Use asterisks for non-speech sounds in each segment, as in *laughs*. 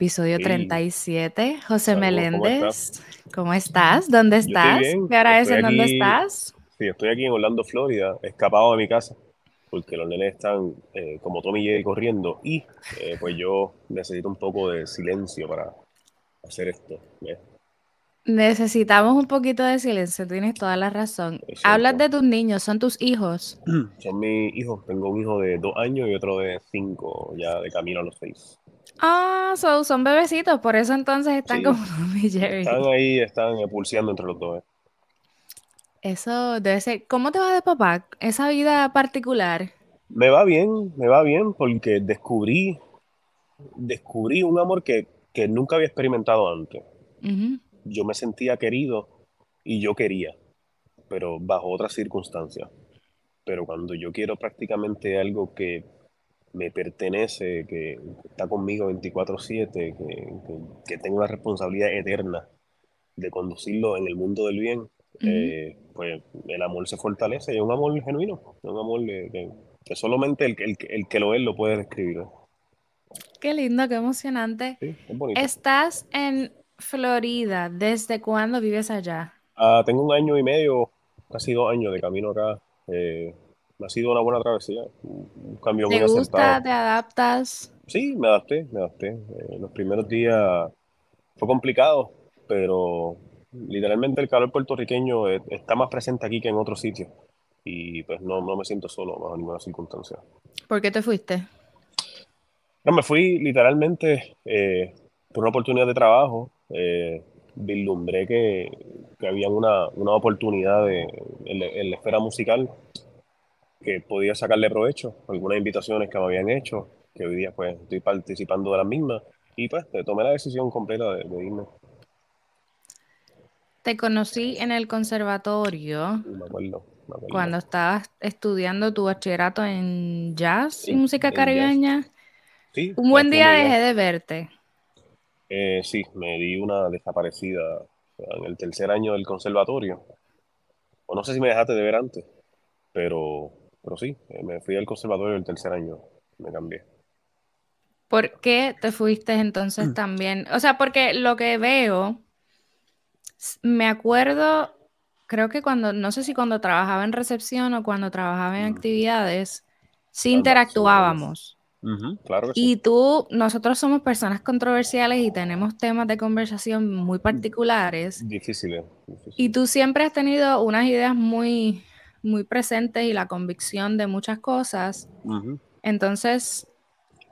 episodio Sí. 37. José Saludos, ¿cómo Meléndez, ¿cómo estás? ¿Dónde estás? bien, ¿Qué hora es estoy en dónde estás? sí, estoy aquí en Orlando, Florida, escapado de mi casa, porque los nenes están eh, como Tommy y Jerry corriendo y eh, pues yo necesito un poco de silencio para hacer esto. Necesitamos un poquito de silencio, tienes toda la razón. Hablas de tus niños, son tus hijos. *clears throat* Son mis hijos, tengo un hijo de dos años y otro de cinco, ya de camino a los seis. Ah, so- son bebecitos, por eso entonces están Sí, como *laughs* Jerry. están ahí, están pulseando entre los dos. ¿eh? Eso debe ser. ¿Cómo te va de papá? Esa vida particular. Me va bien, me va bien porque descubrí, descubrí un amor que, que nunca había experimentado antes. Yo me sentía querido y yo quería, pero bajo otras circunstancias. Pero cuando yo quiero prácticamente algo que me pertenece, que está conmigo 24/7, que, que, que tengo una responsabilidad eterna de conducirlo en el mundo del bien, Ujú. eh, pues el amor se fortalece y es un amor genuino, un amor que, que solamente el, que- el, el que lo es lo puede describir. Qué lindo, qué emocionante. Sí, es bonito. Estás en Florida. ¿Desde cuándo vives allá? Ah, tengo un año y medio, casi dos años de camino acá. Eh, ha sido una buena travesía, un cambio muy ¿Te gusta? acertado. ¿Te adaptas? Sí, me adapté, me adapté. Eh, los primeros días fue complicado, pero literalmente el calor puertorriqueño eh, está más presente aquí que en otros sitios. Y pues no, no me siento solo bajo ninguna circunstancia. ¿Por qué te fuiste? No, me fui literalmente eh, por una oportunidad de trabajo. Eh, vislumbré que, que había una, una oportunidad de, en, en la esfera musical que podía sacarle provecho. Algunas invitaciones que me habían hecho, que hoy día pues estoy participando de las mismas. Y pues tomé la decisión completa de, de irme. Te conocí en el conservatorio Me acuerdo, me acuerdo. cuando estabas estudiando tu bachillerato en jazz y música caribeña. Sí, Un buen día dejé de verte. Eh, sí, me di una desaparecida en el tercer año del conservatorio. O no sé si me dejaste de ver antes, pero, pero sí, eh, me fui al conservatorio el tercer año, me cambié. ¿Por qué te fuiste entonces también? O sea, porque lo que veo, me acuerdo, creo que cuando, no sé si cuando trabajaba en recepción o cuando trabajaba en Mm, actividades, sí interactuábamos. Ujú, claro que sí. Y tú, nosotros somos personas controversiales y tenemos temas de conversación muy Mm. particulares. Difíciles, Y difíciles. tú siempre has tenido unas ideas muy, muy presentes y la convicción de muchas cosas. Entonces,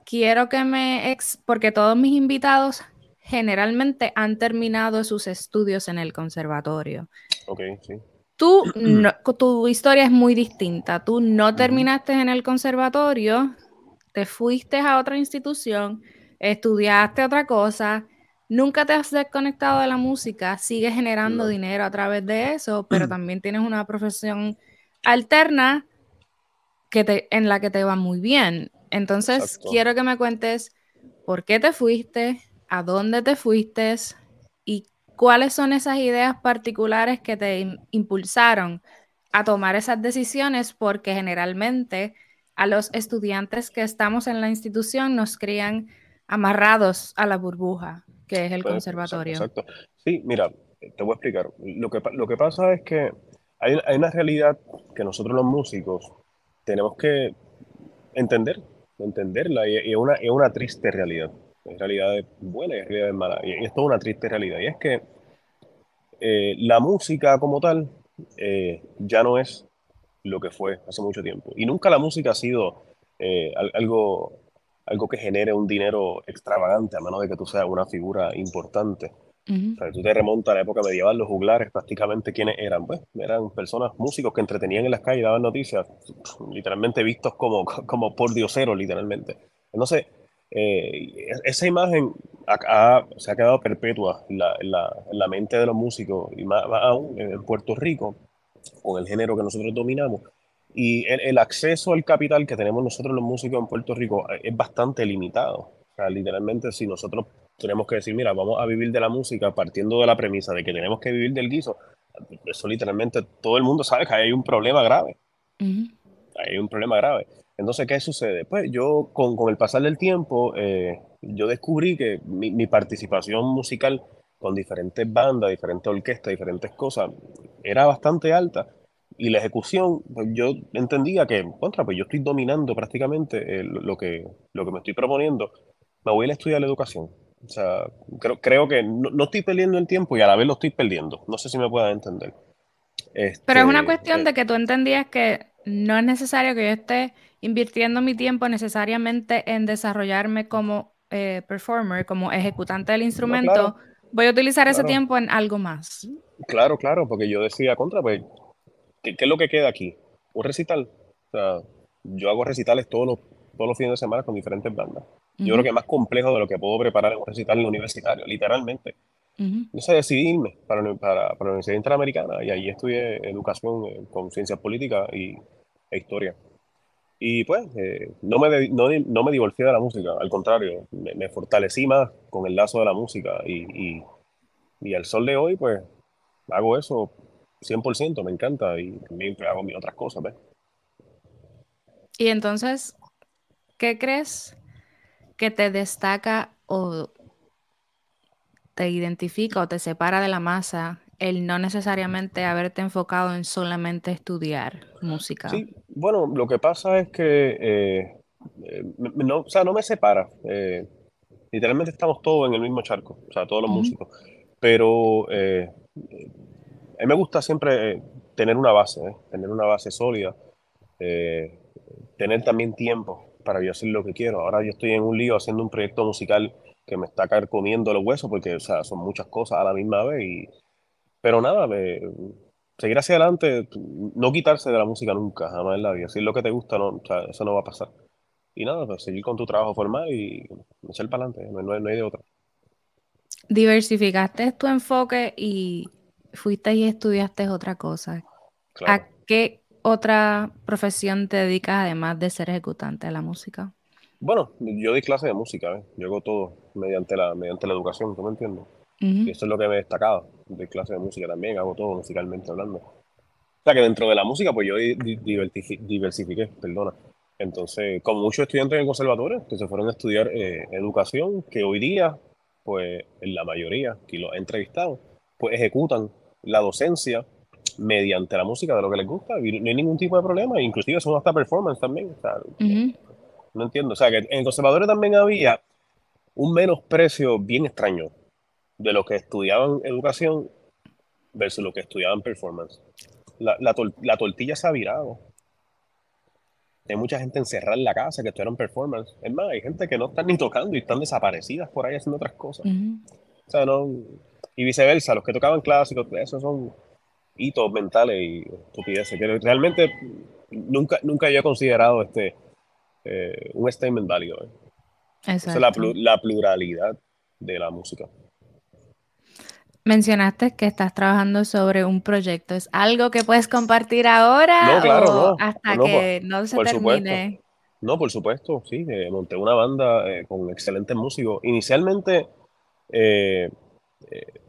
quiero que me... Ex porque todos mis invitados generalmente han terminado sus estudios en el conservatorio. Ok, sí. Tú, no- tu historia es muy distinta. Tú no terminaste en el conservatorio, te fuiste a otra institución, estudiaste otra cosa, nunca te has desconectado de la música, sigues generando No. dinero a través de eso, pero también tienes una profesión alterna que te, en la que te va muy bien. Entonces, Exacto. quiero que me cuentes por qué te fuiste, a dónde te fuiste y cuáles son esas ideas particulares que te im- impulsaron a tomar esas decisiones, porque generalmente a los estudiantes que estamos en la institución nos crían amarrados a la burbuja, que es el Pues, conservatorio. exacto. Sí, mira, te voy a explicar. Lo que, lo que pasa es que hay, una realidad que nosotros los músicos tenemos que entender, entenderla, y, es una, es una triste realidad. Hay realidades buenas y hay realidades malas. Y, es una triste realidad. Y es que eh, la música como tal eh, ya no es lo que fue hace mucho tiempo. Y nunca la música ha sido eh, al- algo, algo que genere un dinero extravagante, a menos de que tú seas una figura importante. Ujú. O sea, tú te remontas a la época medieval, los juglares prácticamente, ¿quiénes eran? Pues eran personas, músicos que entretenían en las calles daban noticias, literalmente vistos como, *laughs* como por dioseros, literalmente. Entonces, eh, esa imagen ha- ha- se ha quedado perpetua en la, en la- en la mente de los músicos, y más, más aún en Puerto Rico, con el género que nosotros dominamos. Y el, el acceso al capital que tenemos nosotros los músicos en Puerto Rico eh, es bastante limitado. O sea, literalmente si nosotros tenemos que decir, mira, vamos a vivir de la música partiendo de la premisa de que tenemos que vivir del guiso, eso literalmente todo el mundo sabe que hay un problema grave. Ujú. Hay un problema grave. Entonces, ¿qué sucede? Pues yo, con, con el pasar del tiempo, eh, yo descubrí que mi, mi participación musical con diferentes bandas, diferentes orquestas, diferentes cosas, era bastante alta. Y la ejecución, pues yo entendía que, contra, pues yo estoy dominando prácticamente eh, lo, que, lo que me estoy proponiendo. Me voy a estudiar la educación. O sea, creo, creo que no, no, estoy perdiendo el tiempo y a la vez lo estoy perdiendo. No sé si me puedan entender. Este, Pero es una cuestión eh, de que tú entendías que no es necesario que yo esté invirtiendo mi tiempo necesariamente en desarrollarme como eh, performer, como ejecutante del instrumento. No, claro Voy a utilizar ese tiempo en algo más. Claro, claro, porque yo decía, contra, pues, ¿qué, es lo que queda aquí? Un recital. O sea, yo hago recitales todos los, todos los fines de semana con diferentes bandas. Yo creo que es más complejo de lo que puedo preparar en un recital universitario, literalmente. Yo sé decidirme para, para, para, la Universidad Interamericana y ahí estudié educación con ciencias políticas y, e historia. Y pues, eh, no, me, no, no, me divorcié de la música, al contrario, me, fortalecí más con el lazo de la música y, y, y, al sol de hoy, pues, hago eso 100%, me encanta y también hago mis otras cosas, ¿ves? Y entonces, ¿qué crees que te destaca o te identifica o te separa de la masa el no necesariamente haberte enfocado en solamente estudiar música. Sí, bueno, lo que pasa es que eh, eh, no, o sea, no me separa. Eh, literalmente estamos todos en el mismo charco, o sea, todos los músicos. Pero a mí me gusta siempre tener una base, tener una base sólida, tener también tiempo para yo hacer lo que quiero. Ahora yo estoy en un lío haciendo un proyecto musical que me está comiendo los huesos porque, o sea, son muchas cosas a la misma vez y pero nada, seguir hacia adelante, no quitarse de la música nunca, jamás en la vida. Si es lo que te gusta, no, eso no va a pasar. Y nada, pues seguir con tu trabajo formal y echar para adelante, no, hay de otra. Diversificaste tu enfoque y fuiste y estudiaste otra cosa. ¿A qué otra profesión te dedicas además de ser ejecutante de la música? Bueno, yo di clase de música, ¿eh? yo hago todo mediante la, mediante la educación, ¿tú me entiendes? Y eso es lo que me he destacado de clase de música también, hago todo musicalmente hablando. O sea que dentro de la música, pues yo diversifiqué, perdona. Entonces, como muchos estudiantes en el conservatorio que se fueron a estudiar eh, educación, que hoy día, pues en la mayoría que los he entrevistado, pues ejecutan la docencia mediante la música de lo que les gusta y no hay ningún tipo de problema, inclusive son hasta performance también. O sea, No entiendo, o sea que en el conservatorio también había un menosprecio bien extraño de los que estudiaban educación versus los que estudiaban performance. La, la, tortilla se ha virado. Hay mucha gente encerrada en la casa que estudiaron performance. Es más, hay gente que no están ni tocando y están desaparecidas por ahí haciendo otras cosas. O sea, no, y viceversa, los que tocaban clásicos, esos son hitos mentales y estupideces. Que realmente nunca, nunca yo he considerado este eh, un statement válido. ¿eh? Esa es la, la pluralidad de la música. Mencionaste que estás trabajando sobre un proyecto. ¿Es algo que puedes compartir ahora no, claro, no, hasta que no se termine? No, por supuesto, sí. Eh, monté una banda eh, con excelentes músicos. Inicialmente, eh,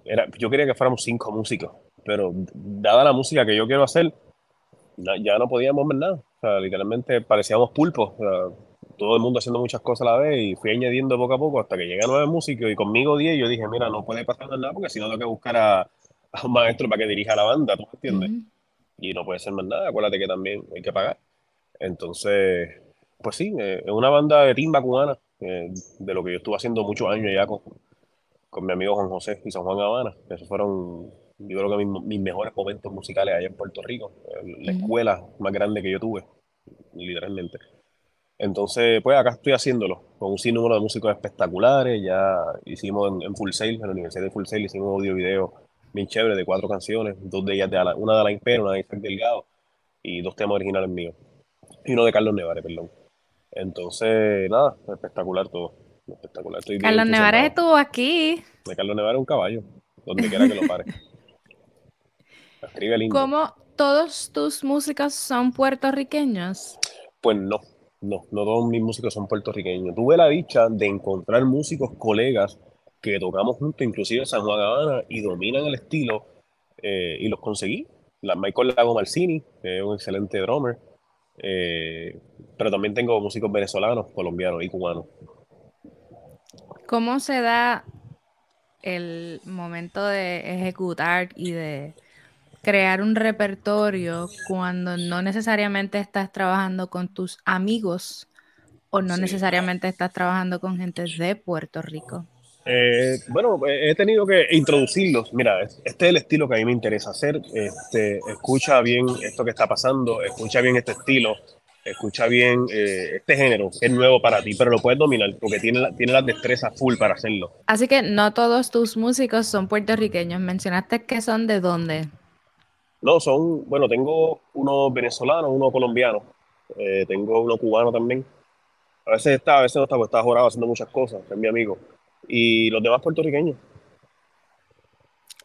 era, yo quería que fuéramos cinco músicos, pero dada la música que yo quiero hacer, ya no podíamos ver nada. O sea, literalmente parecíamos pulpos. O todo el mundo haciendo muchas cosas a la vez y fui añadiendo poco a poco hasta que llegué a nueve músicos y conmigo diez yo dije, mira, no puede pasar nada porque si no tengo que buscar a, un maestro para que dirija la banda, ¿tú me entiendes? Y no puede ser más nada, acuérdate que también hay que pagar. Entonces, pues sí, eh, es una banda de timba cubana, eh, de lo que yo estuve haciendo muchos años ya con, con mi amigo Juan José y San Juan Habana. Esos fueron, yo creo que mis, mejores momentos musicales allá en Puerto Rico, la escuela más grande que yo tuve, literalmente. Entonces, pues acá estoy haciéndolo con un sinnúmero de músicos espectaculares. Ya hicimos en, Full Sail, en la Universidad de Full Sail, hicimos audio video bien chévere de cuatro canciones, dos de ellas de una de Alain Pérez, una de Isaac Delgado y dos temas originales míos. Y uno de Carlos Nevares, perdón. Entonces, nada, espectacular todo. Espectacular. Carlos Nevares estuvo aquí. De Carlos Nevares un caballo, donde quiera que lo pare. *laughs* Escribe lindo. ¿Cómo todos tus músicos son puertorriqueños? Pues no no, no todos mis músicos son puertorriqueños. Tuve la dicha de encontrar músicos, colegas que tocamos juntos, inclusive en San Juan Habana, y dominan el estilo, eh, y los conseguí. La Michael Lago Marcini, que es un excelente drummer, eh, pero también tengo músicos venezolanos, colombianos y cubanos. ¿Cómo se da el momento de ejecutar y de crear un repertorio cuando no necesariamente estás trabajando con tus amigos o no necesariamente estás trabajando con gente de Puerto Rico? Eh, bueno, he tenido que introducirlos. Mira, este es el estilo que a mí me interesa hacer. Este, escucha bien esto que está pasando, escucha bien este estilo, escucha bien eh, este género, es nuevo para ti, pero lo puedes dominar porque tiene, la, tiene las destrezas full para hacerlo. Así que no todos tus músicos son puertorriqueños. Mencionaste que son de dónde. No, son, bueno, tengo uno venezolano, uno colombiano, eh, tengo uno cubano también. A veces está, a veces no está, porque está jorado haciendo muchas cosas, es mi amigo. Y los demás puertorriqueños.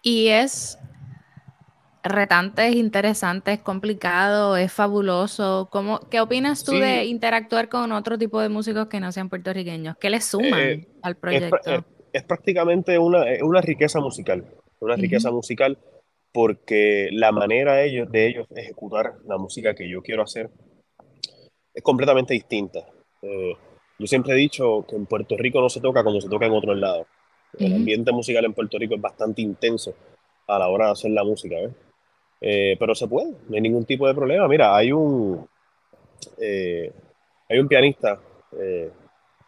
Y es retante, es interesante, es complicado, es fabuloso. ¿Cómo, ¿Qué opinas tú de interactuar con otro tipo de músicos que no sean puertorriqueños? ¿Qué les suman eh, al proyecto? Es, prácticamente una, una, riqueza musical, una riqueza musical porque la manera de ellos, de ellos ejecutar la música que yo quiero hacer es completamente distinta. Eh, yo siempre he dicho que en Puerto Rico no se toca como se toca en otros lados. El ambiente musical en Puerto Rico es bastante intenso a la hora de hacer la música, ¿ves? Eh, pero se puede, no hay ningún tipo de problema. Mira, hay un, eh, hay un pianista eh,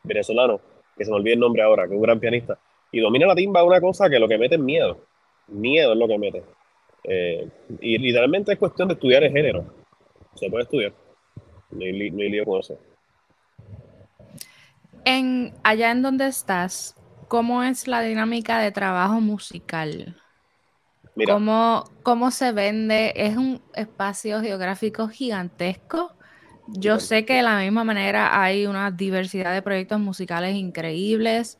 venezolano, que se me olvida el nombre ahora, que es un gran pianista, y domina la timba una cosa que lo que mete es miedo. Miedo es lo que mete. Y literalmente es cuestión de estudiar el género. Se puede estudiar. No hay, no hay lío con eso. En, allá en donde estás, ¿cómo es la dinámica de trabajo musical? ¿Cómo, se vende? ¿Es un espacio geográfico gigantesco? Yo sé que de la misma manera hay una diversidad de proyectos musicales increíbles.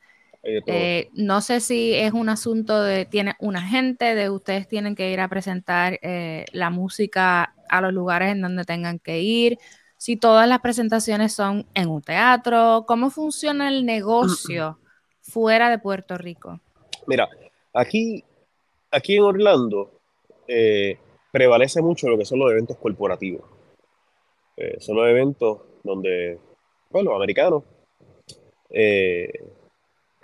Eh, no sé si es un asunto de, tiene una gente, de ustedes tienen que ir a presentar eh, la música a los lugares en donde tengan que ir, si todas las presentaciones son en un teatro, ¿cómo funciona el negocio *clears throat* fuera de Puerto Rico? Mira, aquí aquí en Orlando eh, prevalece mucho lo que son los eventos corporativos. Eh, son los eventos donde, bueno, los americanos eh,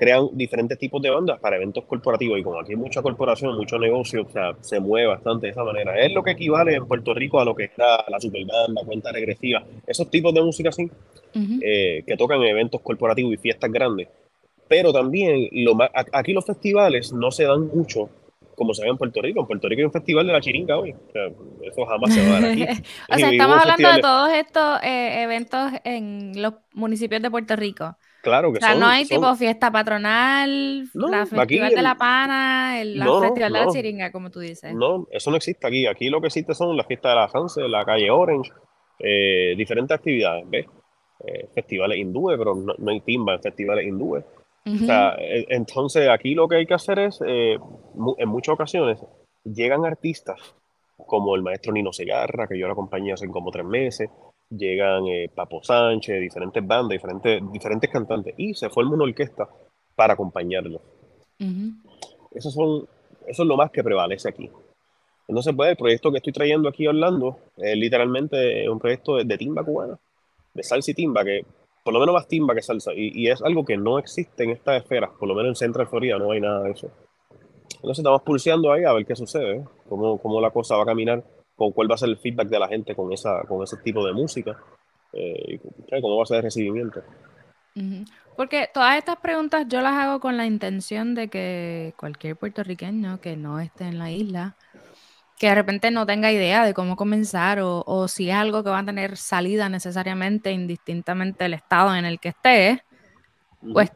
crean diferentes tipos de bandas para eventos corporativos y como aquí hay mucha corporación, mucho negocio, o sea, se mueve bastante de esa manera. Es lo que equivale en Puerto Rico a lo que está la superbanda, cuenta regresiva, esos tipos de música así, que tocan en eventos corporativos y fiestas grandes. Pero también lo aquí los festivales no se dan mucho como se ve en Puerto Rico. En Puerto Rico hay un festival de la chiringa hoy. eso jamás se va a dar aquí. *laughs* o sea, estamos hablando de todos estos eh, eventos en los municipios de Puerto Rico. Claro que O sea, no hay tipo fiesta patronal, la festival de la pana, el festival de la chiringa, como tú dices. No, eso no existe aquí. Aquí lo que existe son las fiestas de la Sanse, la calle Orange, eh, diferentes actividades, ¿ves? Eh, festivales hindúes, pero no, no hay timba en festivales hindúes. E, entonces aquí lo que hay que hacer es, eh, en muchas ocasiones, llegan artistas como el maestro Nino Segarra, que yo lo acompañé hace como tres meses, llegan eh, Papo Sánchez, diferentes bandas, diferentes, diferentes cantantes, y se forma una orquesta para acompañarlos. eso, son, eso es lo más que prevalece aquí. Entonces, pues, el proyecto que estoy trayendo aquí a Orlando es literalmente un proyecto de, de timba cubana, de salsa y timba, que por lo menos más timba que salsa. Y, es algo que no existe en estas esferas, por lo menos en Central Florida no hay nada de eso. Entonces estamos pulseando ahí a ver qué sucede, ¿eh? cómo, cómo, la cosa va a caminar, con cuál va a ser el feedback de la gente con, esa, con ese tipo de música eh, y cómo va a ser el recibimiento. Porque todas estas preguntas yo las hago con la intención de que cualquier puertorriqueño que no esté en la isla que de repente no tenga idea de cómo comenzar o, si es algo que va a tener salida necesariamente, indistintamente del estado en el que esté, pues,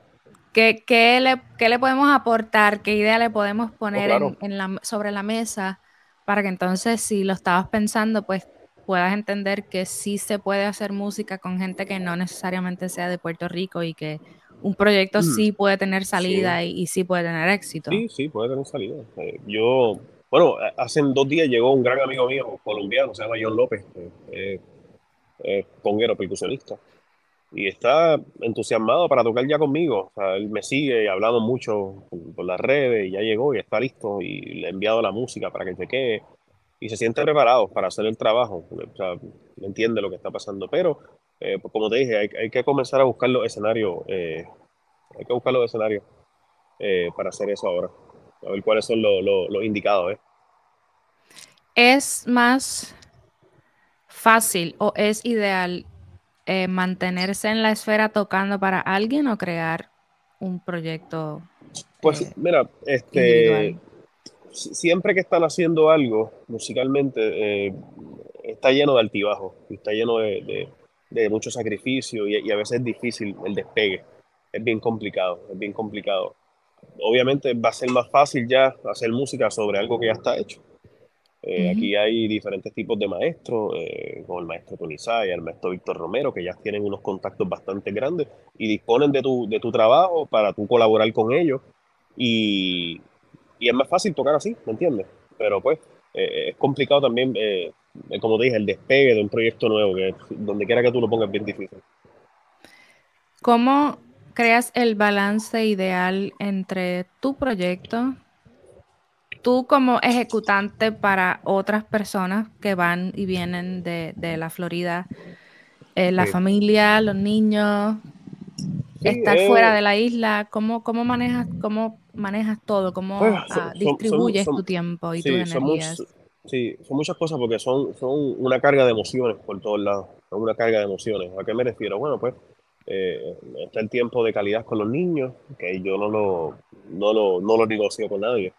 ¿qué, le, le, podemos aportar? ¿Qué idea le podemos oh, poner en, la, sobre la mesa para que entonces, si lo estabas pensando, pues puedas entender que sí se puede hacer música con gente que no necesariamente sea de Puerto Rico y que un proyecto mm. sí puede tener salida y, sí puede tener éxito. Sí, sí, puede tener salida. Eh, yo bueno, hace dos días llegó un gran amigo mío colombiano, se llama John López, eh, eh, conguero, percusionista, y está entusiasmado para tocar ya conmigo. O sea, él me sigue y hablamos mucho por, las redes y ya llegó y está listo y le he enviado la música para que chequee y se siente preparado para hacer el trabajo. O sea, entiende lo que está pasando, pero eh, pues como te dije, hay, hay, que comenzar a buscar los escenarios eh, hay que buscar los escenarios eh, para hacer eso ahora. A ver cuáles son los, indicados. ¿eh? ¿Es más fácil o es ideal eh, mantenerse en la esfera tocando para alguien o crear un proyecto? Pues mira, este, siempre que están haciendo algo musicalmente, está lleno de altibajos, está lleno de, de, mucho sacrificio y, y, a veces es difícil el despegue. Es bien complicado, es bien complicado obviamente va a ser más fácil ya hacer música sobre algo que ya está hecho. Eh, aquí hay diferentes tipos de maestros, eh, como el maestro Tony y el maestro Víctor Romero, que ya tienen unos contactos bastante grandes y disponen de tu, de tu trabajo para tú colaborar con ellos. Y, y es más fácil tocar así, ¿me entiendes? Pero pues eh, es complicado también, como te dije, el despegue de un proyecto nuevo, que donde quiera que tú lo pongas es bien difícil. ¿Cómo creas el balance ideal entre tu proyecto, tú como ejecutante para otras personas que van y vienen de, la Florida, eh, la familia, los niños, estar fuera de la isla, ¿cómo, cómo, manejas, cómo manejas todo? ¿Cómo ah, distribuyes tu tiempo y tus energías? sí, son muchas cosas porque son, son una carga de emociones por todos lados, son una carga de emociones. ¿A qué me refiero? Bueno, pues eh, está el tiempo de calidad con los niños, que yo no lo, no lo, no lo negocio con nadie.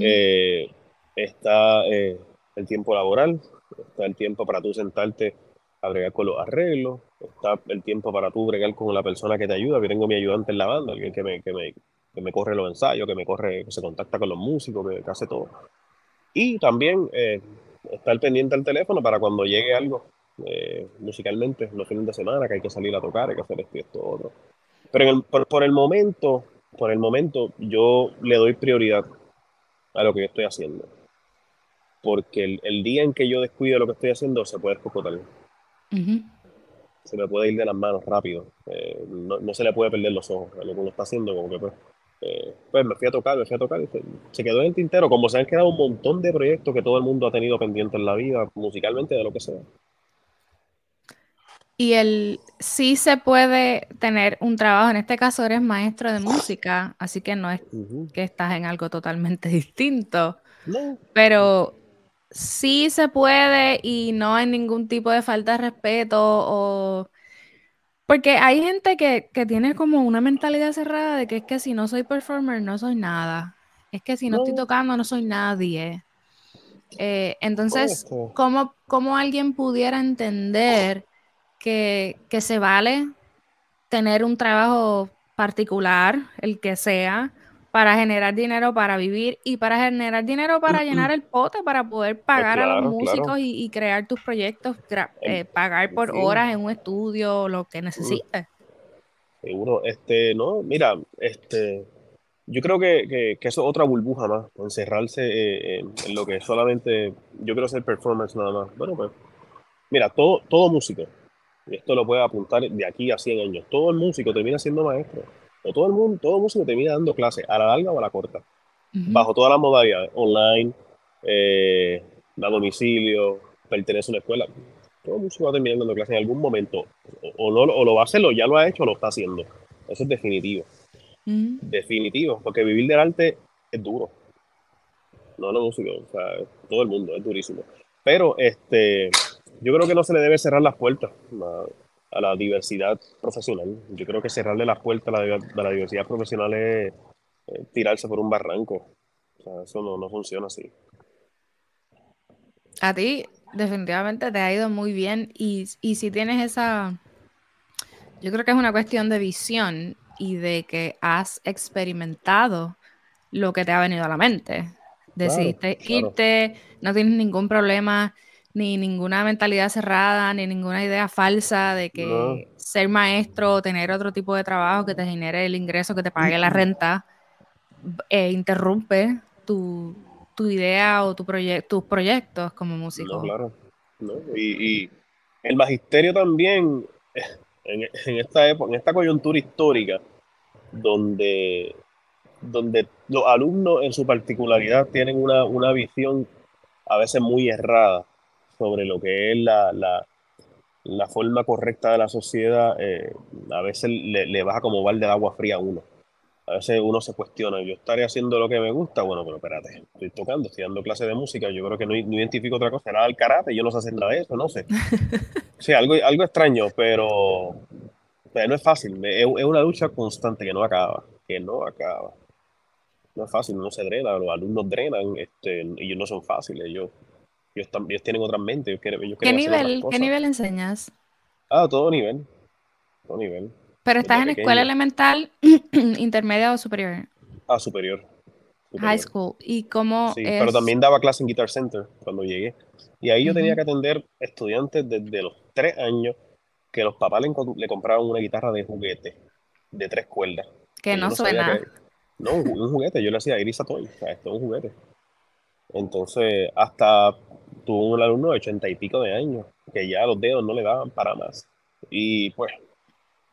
Eh, está eh, el tiempo laboral, está el tiempo para tú sentarte a bregar con los arreglos, está el tiempo para tú bregar con la persona que te ayuda. Yo tengo mi ayudante en la banda, alguien que me, que me, que me corre los ensayos, que me corre, que se contacta con los músicos, que, que hace todo. Y también está el pendiente al teléfono para cuando llegue algo eh, musicalmente los fines de semana, que hay que salir a tocar, hay que hacer esto y esto. Pero por, el momento, por el momento, yo le doy prioridad a lo que yo estoy haciendo. Porque el, día en que yo descuido lo que estoy haciendo, se puede escocotar. Se me puede ir de las manos rápido. Eh, no, se le puede perder los ojos a lo que uno está haciendo, como que pues, eh, pues me fui a tocar, me fui a tocar, y se, quedó en el tintero, como se han quedado un montón de proyectos que todo el mundo ha tenido pendiente en la vida, musicalmente, de lo que sea. Y el sí se puede tener un trabajo, en este caso eres maestro de música, así que no es que estás en algo totalmente *laughs* distinto, pero sí se puede y no hay ningún tipo de falta de respeto o... Porque hay gente que, tiene como una mentalidad cerrada de que es que si no soy performer no soy nada, es que si no, estoy tocando no soy nadie. Eh, entonces, ¿cómo, ¿cómo alguien pudiera entender que, se vale tener un trabajo particular, el que sea, para generar dinero para vivir y para generar dinero para llenar el pote, para poder pues pagar a los músicos y, crear tus proyectos, eh, pagar por horas en un estudio, lo que necesites. Seguro, este, no, mira, este, yo creo que, eso es otra burbuja más, encerrarse eh, en, lo que solamente, yo quiero hacer performance nada más. Bueno, pues, mira, todo, todo músico, y esto lo puede apuntar de aquí a 100 años, todo el músico termina siendo maestro, o todo el mundo, todo músico termina dando clases, a la larga o a la corta, bajo todas las modalidades, online, eh, a domicilio, pertenece a una escuela. Todo músico va a terminar dando clases en algún momento, o, no, o lo va a hacer, o ya lo ha hecho, o lo está haciendo. Eso es definitivo. Definitivo, porque vivir del arte es duro. No, no músico, o sea, todo el mundo, es durísimo. Pero este yo creo que no se le debe cerrar las puertas a, la diversidad profesional. Yo creo que cerrarle las puertas a la, diversidad profesional es tirarse por un barranco. O sea, eso no, no funciona así. A ti definitivamente te ha ido muy bien y, y si tienes esa, yo creo que es una cuestión de visión y de que has experimentado lo que te ha venido a la mente. Decidiste irte, no tienes ningún problema ni ninguna mentalidad cerrada, ni ninguna idea falsa de que ser maestro o tener otro tipo de trabajo que te genere el ingreso, que te pague la renta, eh, interrumpe tu, idea o tu tus proyectos como músico. claro. Y, el magisterio también, en, esta época, en esta coyuntura histórica, donde, donde los alumnos en su particularidad tienen una, una visión a veces muy errada sobre lo que es la, la forma correcta de la sociedad eh, a veces le, le baja como balde de agua fría a uno. A veces uno se cuestiona, yo estaré haciendo lo que me gusta, bueno, pero espérate, estoy tocando, estoy dando clases de música, yo creo que no, no identifico otra cosa, nada del karate, yo no sé hacer nada de eso, no sé. *laughs* Sí, algo, algo extraño, pero, pero no es fácil, es, es una lucha constante que no acaba, que no acaba no es fácil, no se drena, los alumnos drenan, este, ellos no son fáciles, ellos, ellos, ellos tienen otras mentes. Ellos ¿Qué, nivel, ¿Qué nivel enseñas? Ah, todo nivel, todo nivel. ¿Pero estás en escuela elemental, *clears throat* intermedia o superior? Ah, superior. High school. ¿Y cómo Sí, pero también daba clase en Guitar Center cuando llegué. Y ahí yo tenía que atender estudiantes desde los tres años que los papás le, le compraban una guitarra de juguete de tres cuerdas. Que no, suena. No, un, juguete, yo le hacía Iris a Toy, o sea, esto es un juguete. Entonces, hasta tuvo un alumno de ochenta y pico de años, que ya los dedos no le daban para más. Y pues,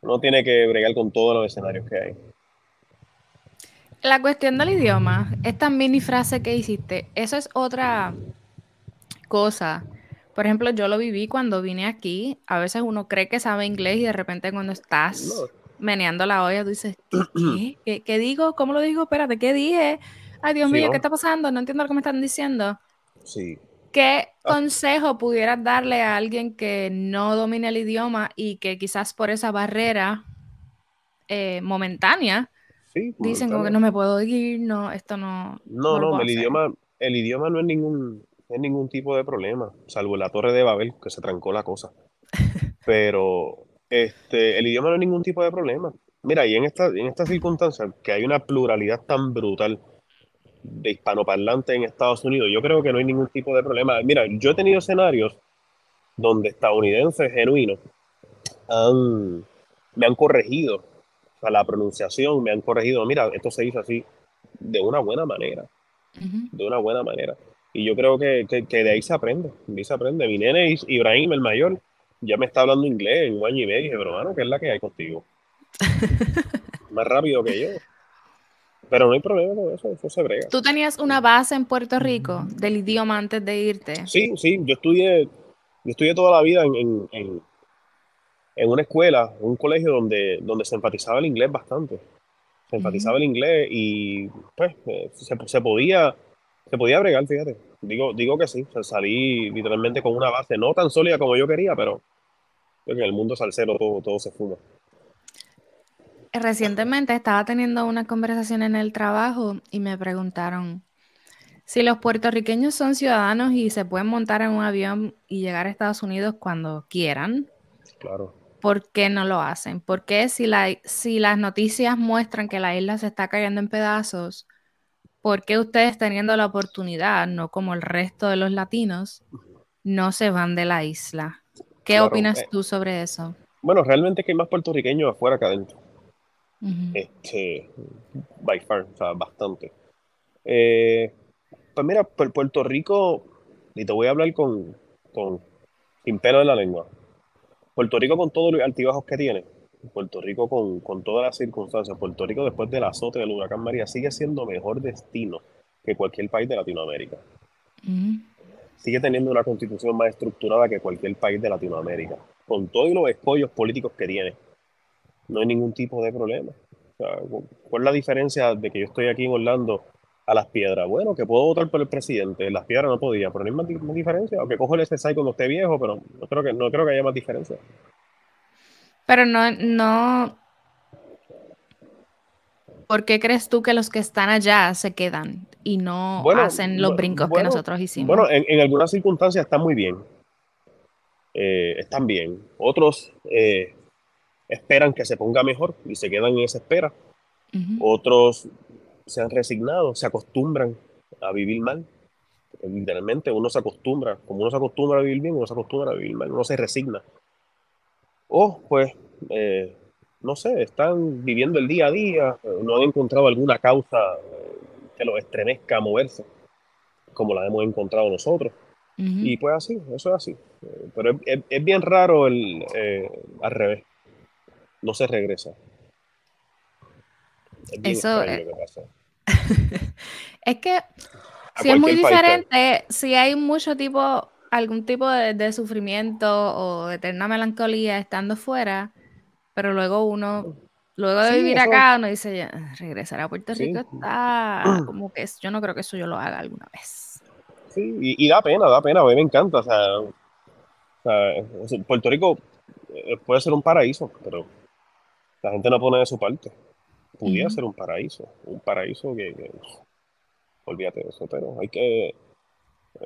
uno tiene que bregar con todos los escenarios que hay. La cuestión del idioma, esta mini frase que hiciste, eso es otra cosa. Por ejemplo, yo lo viví cuando vine aquí. A veces uno cree que sabe inglés y de repente cuando estás meneando la olla, tú dices, ¿qué? ¿Qué, digo? ¿Cómo lo digo? Espérate, ¿qué dije? Ay, Dios mío, ¿qué está pasando? No entiendo lo que me están diciendo. Sí. ¿Qué ah. consejo pudieras darle a alguien que no domina el idioma y que quizás por esa barrera eh, momentánea dicen como que no me puedo ir, no, esto no. No, no, el idioma, el idioma no es ningún, es ningún tipo de problema, salvo la Torre de Babel, que se trancó la cosa. *laughs* Pero este, el idioma no es ningún tipo de problema. Mira, y en esta, en esta circunstancia, que hay una pluralidad tan brutal de hispanoparlantes en Estados Unidos, yo creo que no hay ningún tipo de problema. Mira, yo he tenido escenarios donde estadounidenses genuinos me han corregido a la pronunciación, me han corregido, mira, esto se dice así, de una buena manera, de una buena manera. Y yo creo que, que, de ahí se aprende, de ahí se aprende. Mi nene Ibrahim, el mayor, ya me está hablando inglés en un año y medio. Y dije, pero hermano, ¿qué es la que hay contigo? *laughs* Más rápido que yo. Pero no hay problema con eso, eso se brega. ¿Tú tenías una base en Puerto Rico del idioma antes de irte? Sí, sí, yo estudié, yo estudié toda la vida en, en, en, una escuela, en un colegio donde, donde se enfatizaba el inglés bastante. Se enfatizaba el inglés y pues eh, se, se, podía se podía bregar, fíjate. Digo, digo que sí, salí literalmente con una base no tan sólida como yo quería, pero en el mundo salsero todo, todo se fuma. Recientemente estaba teniendo una conversación en el trabajo y me preguntaron si los puertorriqueños son ciudadanos y se pueden montar en un avión y llegar a Estados Unidos cuando quieran. Claro. ¿Por qué no lo hacen? ¿Por qué si, la, si las noticias muestran que la isla se está cayendo en pedazos, ¿por qué ustedes teniendo la oportunidad, no como el resto de los latinos, no se van de la isla? ¿Qué opinas eh, tú sobre eso? Bueno, realmente que hay más puertorriqueños afuera que adentro. Este, by far, o sea, bastante. Eh, pues mira, Puerto Rico, y te voy a hablar con, con sin pelo en la lengua. Puerto Rico con todos los altibajos que tiene, Puerto Rico con, con, todas las circunstancias, Puerto Rico después del azote del huracán María sigue siendo mejor destino que cualquier país de Latinoamérica. Sigue teniendo una constitución más estructurada que cualquier país de Latinoamérica, con todos los escollos políticos que tiene. No hay ningún tipo de problema. ¿Cuál es la diferencia de que yo estoy aquí en Orlando a Las Piedras? Bueno, que puedo votar por el presidente, Las Piedras no podía, pero no hay más, diferencia. Aunque cojo el SSI cuando esté viejo, pero no creo que, no creo que haya más diferencia. Pero no, no. ¿Por qué crees tú que los que están allá se quedan y no hacen los brincos que nosotros hicimos? Bueno, en, algunas circunstancias están muy bien. Eh, están bien. Otros eh, esperan que se ponga mejor y se quedan en esa espera. Otros se han resignado, se acostumbran a vivir mal. Literalmente uno se acostumbra, como uno se acostumbra a vivir bien, uno se acostumbra a vivir mal, uno se resigna o pues, eh, no sé, están viviendo el día a día, no han encontrado alguna causa eh, que los estremezca a moverse, como la hemos encontrado nosotros. Y pues así, eso es así. Eh, pero es, bien raro el al revés. No se regresa. Es eso que pasa. *laughs* es que si es muy diferente, si hay mucho tipo algún tipo de, sufrimiento o eterna melancolía estando fuera, pero luego uno, luego de vivir acá, uno dice, regresar a Puerto Rico está *clears throat* como que yo no creo que eso yo lo haga alguna vez. Sí, y, da pena, da pena, a mí me encanta, o sea, Puerto Rico eh, puede ser un paraíso, pero la gente no pone de su parte. Pudiera ser un paraíso, un paraíso que, olvídate de eso, pero hay que, eh,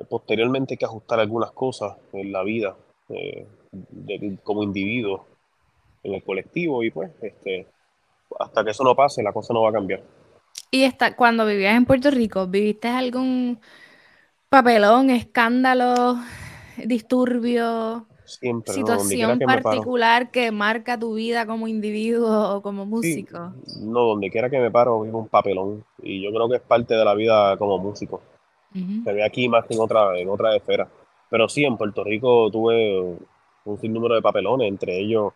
posteriormente hay que ajustar algunas cosas en la vida eh, como individuo, en el colectivo, y pues, este, hasta que eso no pase, la cosa no va a cambiar. Y esta, cuando vivías en Puerto Rico, ¿viviste algún papelón, escándalo, disturbio? Situación particular que marca tu vida como individuo o como músico. no, donde quiera que me paro vivo un papelón y yo creo que es parte de la vida como músico. Se ve aquí más que en otra, en otra esfera. Pero sí, en Puerto Rico tuve un sinnúmero de papelones, entre ellos,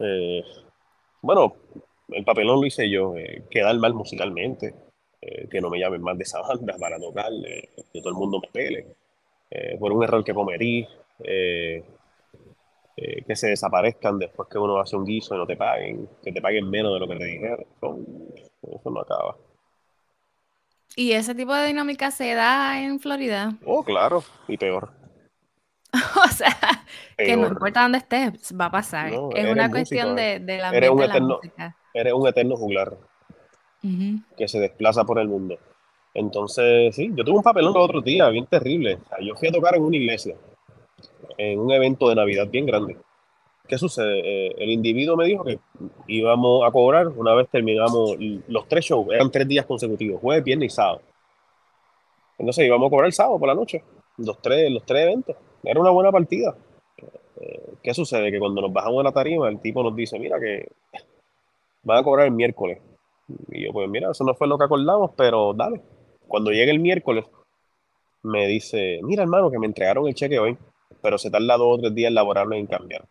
eh, bueno, el papelón lo hice yo, eh, quedar mal musicalmente, eh, que no me llamen más de esa banda para tocar, que todo el mundo me pele, por un error que cometí, eh, que se desaparezcan después que uno hace un guiso y no te paguen, que te paguen menos de lo que te dijeron. Eso, no acaba. ¿Y ese tipo de dinámica se da en Florida? Oh, claro, y peor. *laughs* o sea, que no importa dónde estés, va a pasar. es una cuestión de, de, la, eres un eterno, música. Eres un eterno juglar que se desplaza por el mundo. Entonces, sí, yo tuve un papelón el otro día, bien terrible. yo fui a tocar en una iglesia en un evento de Navidad bien grande. ¿Qué sucede? Eh, el individuo me dijo que íbamos a cobrar una vez terminamos los tres shows, eran tres días consecutivos, jueves, viernes y sábado. Entonces íbamos a cobrar el sábado por la noche, los tres, los tres eventos. Era una buena partida. Eh, ¿Qué sucede? Que cuando nos bajamos de la tarima, el tipo nos dice, mira que van a cobrar el miércoles. Y yo, pues mira, eso no fue lo que acordamos, pero dale. Cuando llegue el miércoles, me dice, mira hermano, que me entregaron el cheque hoy pero se tarda dos o tres días laborables en cambiar.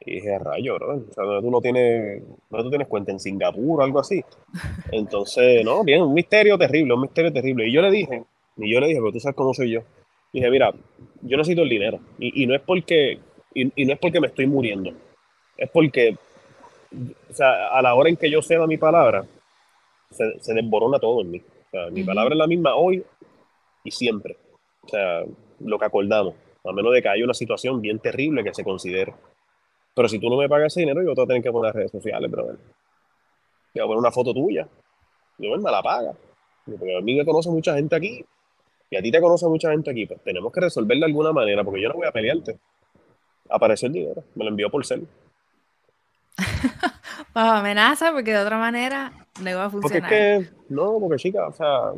Y dije, rayo, ¿no? O sea, tú no tienes, no tú tienes cuenta en Singapur o algo así. *laughs* Entonces, no, bien, un misterio terrible, un misterio terrible. Y yo le dije, y yo le dije, pero tú sabes cómo soy yo. Y dije, mira, yo necesito el dinero. Y, y no es porque, y, no es porque me estoy muriendo. Es porque, o sea, a la hora en que yo ceda mi palabra, se, se desborona todo en mí. O sea, mi palabra es la misma hoy y siempre. O sea, lo que acordamos, a menos de que haya una situación bien terrible que se considere. Pero si tú no me pagas ese dinero, yo te voy a tener que poner redes sociales, pero bueno. Voy a poner una foto tuya. Yo, me la paga. Porque a mí me conoce mucha gente aquí y a ti te conoce mucha gente aquí. Pues tenemos que resolverlo de alguna manera, porque yo no voy a pelearte. Apareció el dinero, me lo envió por cel. *laughs* Bajo amenaza, porque de otra manera no va a funcionar. Porque es que, no, porque chica, o sea,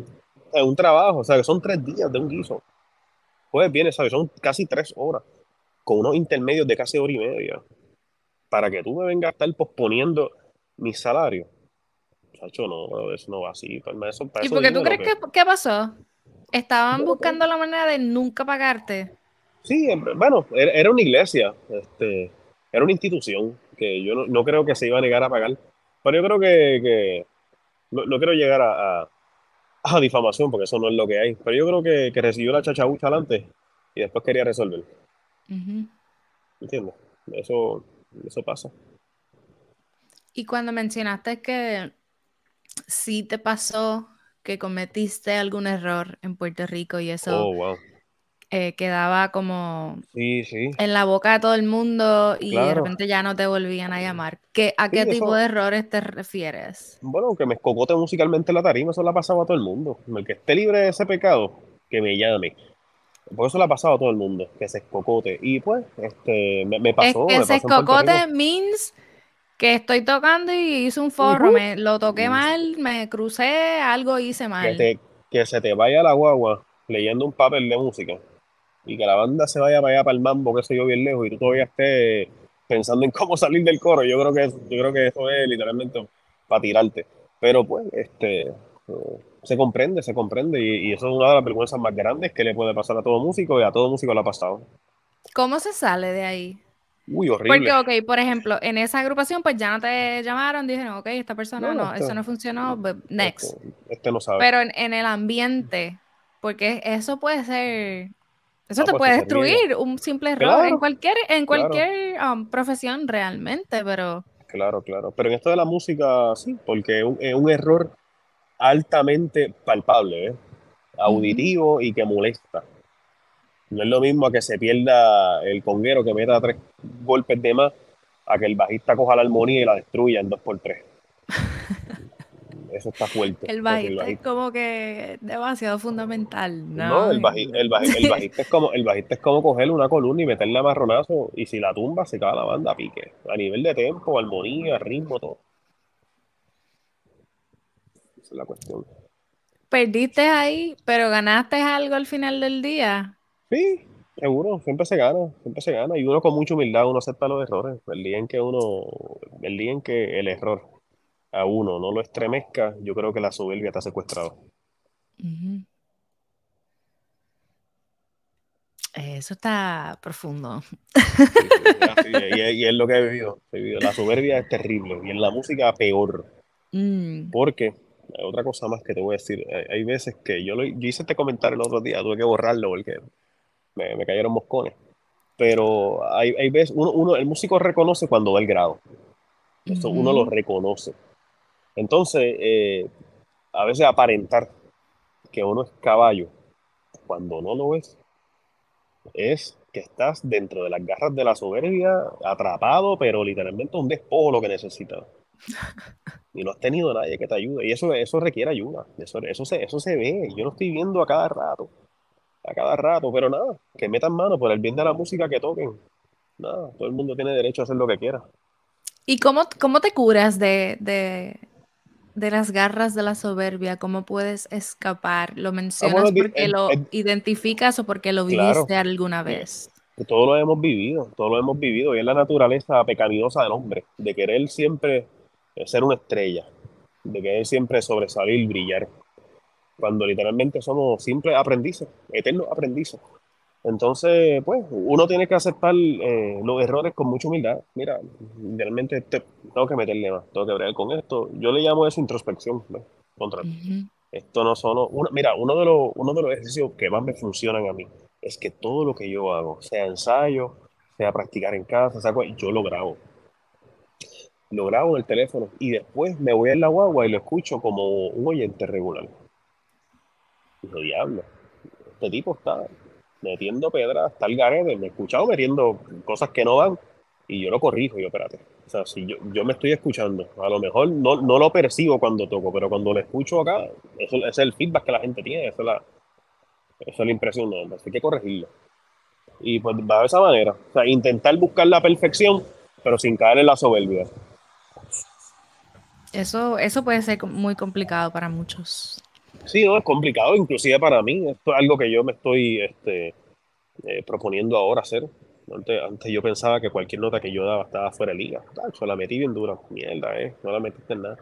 es un trabajo, o sea, que son tres días de un guiso pues viene, ¿sabes? Son casi tres horas, con unos intermedios de casi hora y media, para que tú me vengas a estar posponiendo mi salario. Chacho, no, eso no va así. Eso, ¿Y por qué tú crees que... qué pasó? ¿Estaban buscando la manera de nunca pagarte? Sí, bueno, era, una iglesia, este, era una institución que yo no, creo que se iba a negar a pagar, pero yo creo que, no, quiero llegar a a difamación, porque eso no es lo que hay. Pero yo creo que, que recibió la chachabucha adelante y después quería resolver. ¿Entiendes? Eso, eso pasa. Y cuando mencionaste que sí te pasó que cometiste algún error en Puerto Rico y eso oh, wow. Eh, quedaba como sí, sí. en la boca de todo el mundo y de repente ya no te volvían a llamar. ¿Qué, ¿A qué tipo de errores te refieres? Bueno, que me escocote musicalmente la tarima, eso le ha pasado a todo el mundo. El que esté libre de ese pecado, que me llame. Por eso le ha pasado a todo el mundo, que se escocote. Y pues, este, me, pasó. Es que se escocote means que estoy tocando y hice un forro, me lo toqué mal, me crucé, algo hice mal. Que, que se te vaya la guagua leyendo un papel de música y que la banda se vaya para allá para el mambo, que se yo, bien lejos, y tú todavía estés pensando en cómo salir del coro, yo creo que, yo creo que eso es literalmente para tirarte. Pero pues, este, eh, se comprende, se comprende, y, eso es una de las vergüenzas más grandes que le puede pasar a todo músico, y a todo músico le ha pasado. ¿Cómo se sale de ahí? Uy, horrible. Porque, ok, por ejemplo, en esa agrupación, pues ya no te llamaron, dijeron, ok, esta persona no, eso no funcionó, but next. Este, este, no sabe. Pero en, en, el ambiente, porque eso puede ser Eso te pues, puede destruir un simple error Claro, en cualquier, en claro. cualquier um, profesión realmente, pero Claro, claro. Pero en esto de la música, sí, porque es un, es un error altamente palpable, ¿eh? auditivo y que molesta. No es lo mismo a que se pierda el conguero que meta tres golpes de más, a que el bajista coja la armonía y la destruya en dos por tres. *laughs* Eso está fuerte. el bajista es como que demasiado fundamental, ¿no? No, el, baji- el, baji- el *laughs* bajista es como, el bajista es como coger una columna y meterle a marronazo y si la tumba se cae la banda a pique. A nivel de tempo, armonía, ritmo, todo. Esa es la cuestión. Perdiste ahí, pero ganaste algo al final del día. Sí, seguro, siempre se gana, siempre se gana. Y uno con mucha humildad, uno acepta los errores. El día en que uno, el día en que el error a uno no lo estremezca, yo creo que la soberbia está secuestrado. Eso está profundo. Sí, sí, y, es, y es lo que he vivido, he vivido. La soberbia es terrible y en la música peor. Mm, Porque, hay otra cosa más que te voy a decir, hay, hay veces que yo, lo, yo hice este comentario el otro día, tuve que borrarlo porque me, me cayeron moscones. Pero hay, hay veces, uno, uno, el músico reconoce cuando da el grado. Eso uno lo reconoce. Entonces, eh, a veces aparentar que uno es caballo cuando no lo es, es que estás dentro de las garras de la soberbia, atrapado, pero literalmente un despojo lo que necesitas. Y no has tenido nadie que te ayude. Y eso, eso requiere ayuda. Eso, eso, se, eso se ve. Yo lo estoy viendo a cada rato. A cada rato. Pero nada, que metan mano por el bien de la música que toquen. Nada, todo el mundo tiene derecho a hacer lo que quiera. ¿Y cómo, cómo te curas de, de las garras de la soberbia? ¿Cómo puedes escapar? ¿Lo mencionas bueno, di- porque el- lo el- identificas o porque lo Claro. viviste alguna vez? que todos lo hemos vivido, todos lo hemos vivido, y es la naturaleza pecaminosa del hombre, de querer siempre eh, ser una estrella, de querer siempre sobresalir, brillar, cuando literalmente somos simples aprendices, eternos aprendices. Entonces, pues, uno tiene que aceptar eh, los errores con mucha humildad. Mira, realmente te- tengo que meterle más, tengo que bregar con esto. Yo le llamo eso introspección, ¿no? Contra Ujú. esto no solo. uno- mira, uno de, los, uno de los ejercicios que más me funcionan a mí es que todo lo que yo hago, sea ensayo, sea practicar en casa, sea yo lo grabo. Lo grabo en el teléfono y después me voy a la guagua y lo escucho como un oyente regular. Y digo, diablo, este tipo está metiendo pedras, está el garete, me he escuchado metiendo cosas que no van y yo lo corrijo, yo espérate. O sea, si yo, yo me estoy escuchando, a lo mejor no, no lo percibo cuando toco, pero cuando lo escucho acá, eso, ese es el feedback que la gente tiene, esa es la, esa es la impresión, no, así que corregirlo. Y pues va de esa manera, o sea, intentar buscar la perfección, pero sin caer en la soberbia. Eso, eso puede ser muy complicado para muchos. Sí, no, es complicado, inclusive para mí, esto es algo que yo me estoy este, eh, proponiendo ahora hacer. Antes, antes yo pensaba que cualquier nota que yo daba estaba fuera de liga. Tacho, la metí bien dura. Mierda, eh. No la metiste en nada.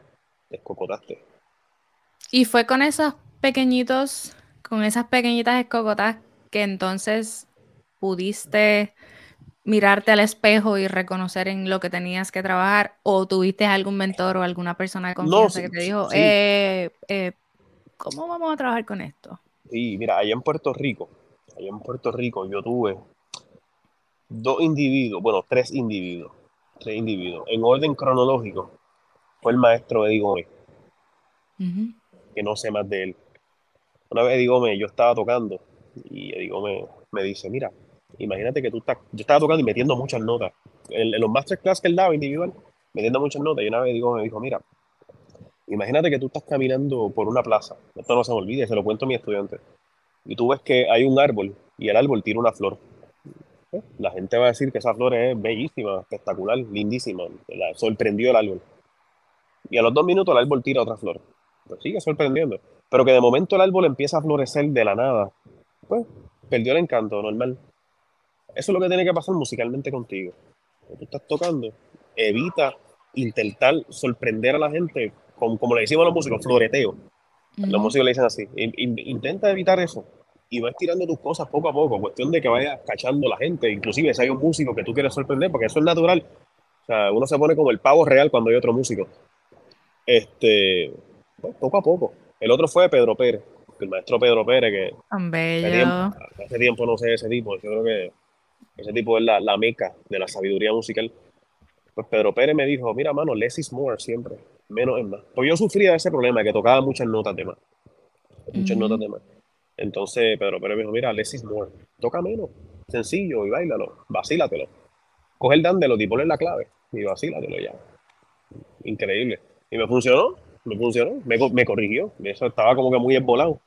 Descocotaste. Y fue con esos pequeñitos, con esas pequeñitas escogotas que entonces pudiste mirarte al espejo y reconocer en lo que tenías que trabajar o tuviste algún mentor o alguna persona de confianza sí, que te dijo, sí. eh, eh, ¿cómo vamos a trabajar con esto? Y mira, allá en Puerto Rico, allá en Puerto Rico yo tuve dos individuos, bueno, tres individuos, tres individuos. En orden cronológico, fue el maestro Eddie Gómez, que no sé más de él. Una vez Eddie Gómez, yo estaba tocando y Eddie Gómez me dice, mira, imagínate que tú estás, yo estaba tocando y metiendo muchas notas. En, en los masterclass que él daba individual, metiendo muchas notas, y una vez Eddie Gómez me dijo, mira, imagínate que tú estás caminando por una plaza, esto no se me olvide, se lo cuento a mi estudiante, y tú ves que hay un árbol y el árbol tira una flor. ¿Eh? La gente va a decir que esa flor es bellísima, espectacular, lindísima, la, sorprendió el árbol. Y a los dos minutos el árbol tira otra flor. Pues sigue sorprendiendo. Pero que de momento el árbol empieza a florecer de la nada. Pues perdió el encanto, normal. Eso es lo que tiene que pasar musicalmente contigo. Cuando tú estás tocando, evita intentar sorprender a la gente, con, como le decimos a los músicos, floreteo. Los Ujú. músicos le dicen así. In- in- intenta evitar eso. Y vas tirando tus cosas poco a poco. Cuestión de que vayas cachando a la gente. Inclusive si hay un músico que tú quieres sorprender, porque eso es natural. O sea, uno se pone como el pavo real cuando hay otro músico. Este, pues, poco a poco. El otro fue Pedro Pérez. el maestro Pedro Pérez, que hace tiempo, Bello. hace tiempo no sé ese tipo, yo creo que ese tipo es la, la meca de la sabiduría musical. Pues Pedro Pérez me dijo, mira, mano, less is more siempre, menos es más. Pues yo sufría de ese problema, que tocaba muchas notas de más, muchas notas de más. Entonces Pedro Pérez me dijo, mira, less is more, toca menos, sencillo, y bailalo, vacílatelo. Coge el dándelo y ponle la clave, y vacílatelo ya. Increíble. Y me funcionó, me funcionó, me, me corrigió, eso estaba como que muy esbolado.